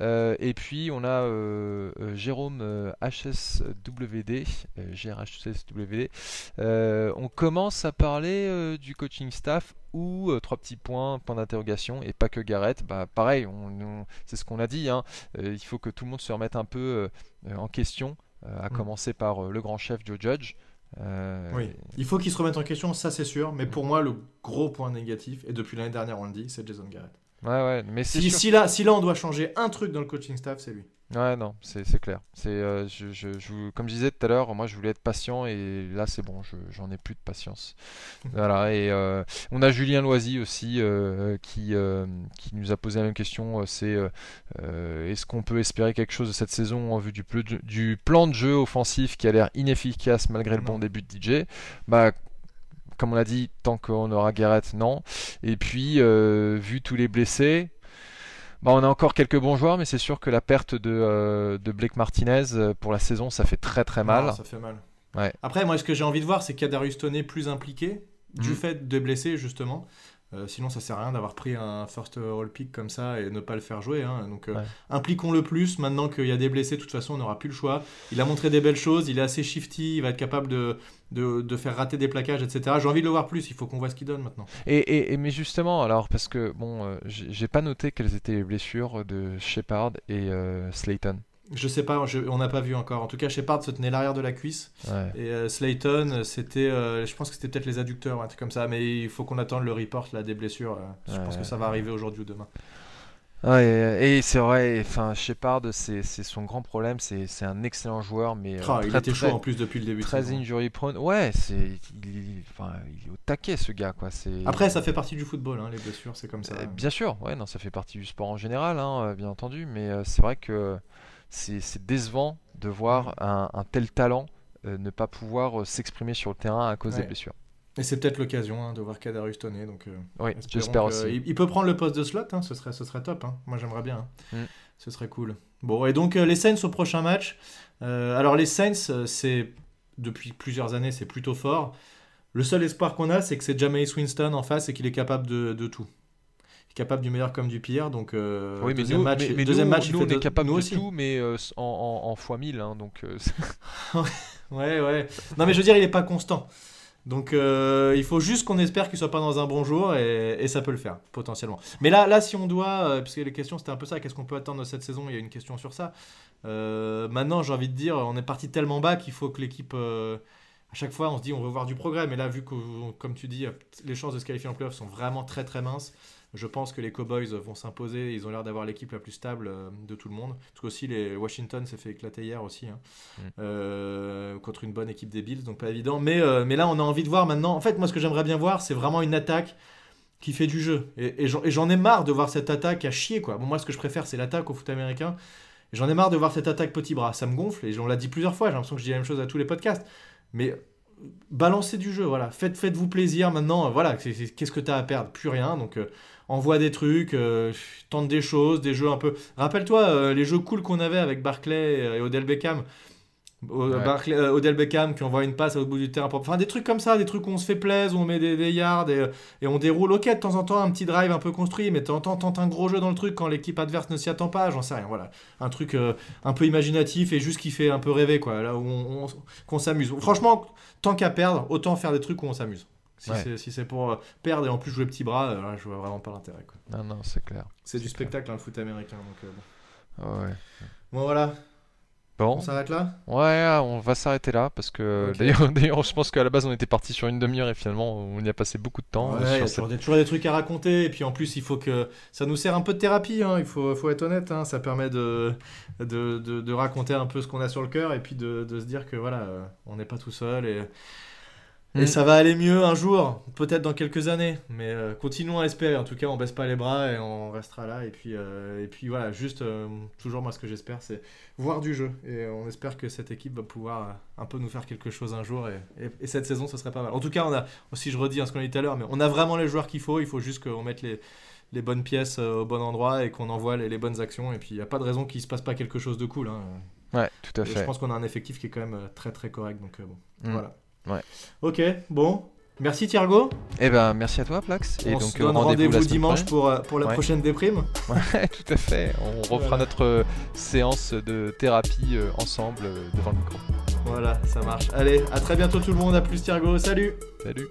Euh, et puis on a euh, euh, Jérôme euh, HSWD, euh, GRHSWD. Euh, on commence à parler euh, du coaching staff ou euh, trois petits points, point d'interrogation et pas que Garrett. Bah pareil, on, on- c'est ce qu'on a dit. hein. Euh, il faut que tout le monde se remette un peu euh, euh, en question, euh, à Mm. commencer par euh, le grand chef Joe Judge. Euh, Oui, il faut qu'ils se remettent en question, ça c'est sûr. Mais pour moi, le gros point négatif, et depuis l'année dernière on le dit, c'est Jason Garrett. Ouais, ouais, mais Si, sûr. si là, si là on doit changer un truc dans le coaching staff, c'est lui. Ouais, non, c'est c'est clair. C'est, euh, je, je- je comme je disais tout à l'heure, moi je voulais être patient et là c'est bon, je- j'en ai plus de patience. voilà, et euh, on a Julien Loisy aussi euh, qui, euh, qui nous a posé la même question. euh, C'est euh, euh, est-ce qu'on peut espérer quelque chose de cette saison en vue du, ple- du plan de jeu offensif qui a l'air inefficace malgré le Non. bon début de DJ Bah, comme on l'a dit, tant qu'on aura Garrett, non. Et puis, euh, vu tous les blessés, bah, on a encore quelques bons joueurs, mais c'est sûr que la perte de, euh, de Blake Martinez euh, pour la saison, ça fait très très mal. Non, ça fait mal. Ouais. Après, moi, ce que j'ai envie de voir, c'est qu'il y a Darius Toney plus impliqué, du Mm. fait de blesser, justement. Euh, sinon, ça sert à rien d'avoir pris un first all pick comme ça et ne pas le faire jouer. hein. Donc, euh, Ouais. impliquons-le plus. Maintenant qu'il y a des blessés, de toute façon, on n'aura plus le choix. Il a montré des belles choses. Il est assez shifty. Il va être capable de, de, de faire rater des plaquages, etc. J'ai envie de le voir plus. Il faut qu'on voit ce qu'il donne maintenant. Et, et- et- mais justement, alors, parce que bon, euh, j'ai j'ai pas noté quelles étaient les blessures de Shepard et euh, Slayton. Je sais pas, je- on n'a pas vu encore. En tout cas, Shepard se tenait l'arrière de la cuisse. Ouais. Et euh, Slayton, euh, c'était, euh, je pense que c'était peut-être les adducteurs, un truc comme ça. Mais il faut qu'on attende le report là, des blessures. euh, je pense que ça va arriver aujourd'hui ou demain. Ouais, et c'est vrai, enfin, Shepard, c'est son grand problème, c'est un excellent joueur, mais Ah, il très, était très, chaud en plus depuis le début. très injury prone. Ouais, c'est il, il- enfin, il est au taquet ce gars, quoi. Après, ça fait partie du football, hein, les blessures, c'est comme ça. Bien sûr, ouais, non, ça fait partie du sport en général, hein, bien entendu, mais c'est vrai que c'est décevant de voir un, un tel talent euh, ne pas pouvoir euh, s'exprimer sur le terrain à cause des blessures. Et c'est peut-être l'occasion hein, de voir Kadarius Toney. Donc, euh, Oui, j'espère aussi. Il, il peut prendre le poste de slot, hein, ce, serait, ce serait top. hein. Moi, j'aimerais bien. Mm. Ce serait cool. Bon, et donc euh, les Saints au prochain match. Euh, alors, les Saints, c'est depuis plusieurs années, c'est plutôt fort. Le seul espoir qu'on a, c'est que c'est Jameis Winston en face et qu'il est capable de, de tout. Il capable du meilleur comme du pire. Donc, euh, oui, mais deuxième nous, match, mais- mais deuxième nous, match, il nous, fait on est capable nous de aussi. tout, mais euh, en, fois 1000, hein, donc euh, Ouais, ouais. Non, mais je veux dire, il est pas constant. Donc, euh, il faut juste qu'on espère qu'il soit pas dans un bon jour et, et ça peut le faire, potentiellement. Mais là, là si on doit, parce que les questions, c'était un peu ça, qu'est-ce qu'on peut attendre de cette saison Il y a une question sur ça. Maintenant, j'ai envie de dire, on est parti tellement bas qu'il faut que l'équipe. à chaque fois, on se dit, on veut voir du progrès. Mais là, vu que, comme tu dis, les chances de se qualifier en playoff sont vraiment très très minces, je pense que les Cowboys vont s'imposer. Ils ont l'air d'avoir l'équipe la plus stable euh, de tout le monde. Parce qu'aussi, les Washington s'est fait éclater hier aussi. hein. Mm. Euh, contre une bonne équipe des Bills, donc pas évident. Mais, euh, mais là, on a envie de voir maintenant. En fait, moi, ce que j'aimerais bien voir, c'est vraiment une attaque qui fait du jeu. Et, et j'en- ai marre de voir cette attaque à chier, quoi. Bon, moi, ce que je préfère, c'est l'attaque au foot américain. J'en ai marre de voir cette attaque petit bras. Ça me gonfle, et on l'a dit plusieurs fois. J'ai l'impression que je dis la même chose à tous les podcasts. Mais balancez du jeu, voilà. Faites, faites-vous plaisir maintenant. Voilà, qu'est-ce que tu as à perdre? Plus rien. Donc, euh, envoie des trucs, euh, tente des choses, des jeux un peu. Rappelle-toi euh, les jeux cool qu'on avait avec Barclay et Odell Beckham. O- Ouais. Barclay- euh, Odell Beckham qui envoie une passe au bout du terrain. pour- Enfin, des trucs comme ça, des trucs où on se fait plaisir, où on met des, des yards et, et on déroule. Ok, de temps en temps, un petit drive un peu construit, mais de temps en temps, tente un gros jeu dans le truc quand l'équipe adverse ne s'y attend pas. J'en sais rien, voilà. Un truc euh, un peu imaginatif et juste qui fait un peu rêver, quoi. Là où on, on- qu'on s'amuse. Franchement, tant qu'à perdre, autant faire des trucs où on s'amuse. Si Ouais. c'est si pour euh, perdre et en plus jouer petit bras, euh, là, je vois vraiment pas l'intérêt. non, non, c'est clair. C'est du spectacle, hein, le foot américain. Donc, euh, bon. Ouais. Bon, voilà, Bon, on s'arrête là? Ouais, on va s'arrêter là parce que d'ailleurs, je pense qu'à la base on était parti sur une demi-heure et finalement on y a passé beaucoup de temps. Ouais, il y a toujours des, trucs à raconter. Et puis en plus, il faut que ça nous sert un peu de thérapie. hein, il faut, faut être honnête. hein, ça permet de, de, de, de raconter un peu ce qu'on a sur le cœur et puis de, de se dire que voilà, on n'est pas tout seul et, et Mm. ça va aller mieux un jour, peut-être dans quelques années. Mais euh, continuons à espérer. En tout cas, on baisse pas les bras et on restera là. Et puis, euh, et puis voilà, juste euh, toujours moi, ce que j'espère, c'est voir du jeu. Et on espère que cette équipe va pouvoir un peu nous faire quelque chose un jour. Et, et- et cette saison, ce serait pas mal. En tout cas, on a aussi, je redis hein, ce qu'on a dit tout à l'heure, mais on a vraiment les joueurs qu'il faut. Il faut juste qu'on mette les, les bonnes pièces au bon endroit et qu'on envoie les, les bonnes actions. Et puis, il n'y a pas de raison qu'il se passe pas quelque chose de cool. hein. Ouais, tout à Et je fait. pense qu'on a un effectif qui est quand même très très correct. Donc, bon, Mm. voilà. Ouais. Ok, bon. Merci Thiergo. Eh ben, merci à toi, Plax. Et on donc se euh, donne rendez-vous rendez-vous la semaine dimanche pour, euh, pour la Ouais. prochaine déprime. Ouais, tout à fait. On refera Voilà. notre euh, séance de thérapie ensemble devant le micro. Voilà, ça marche. Allez, à très bientôt tout le monde. À plus Thiergo. Salut. Salut.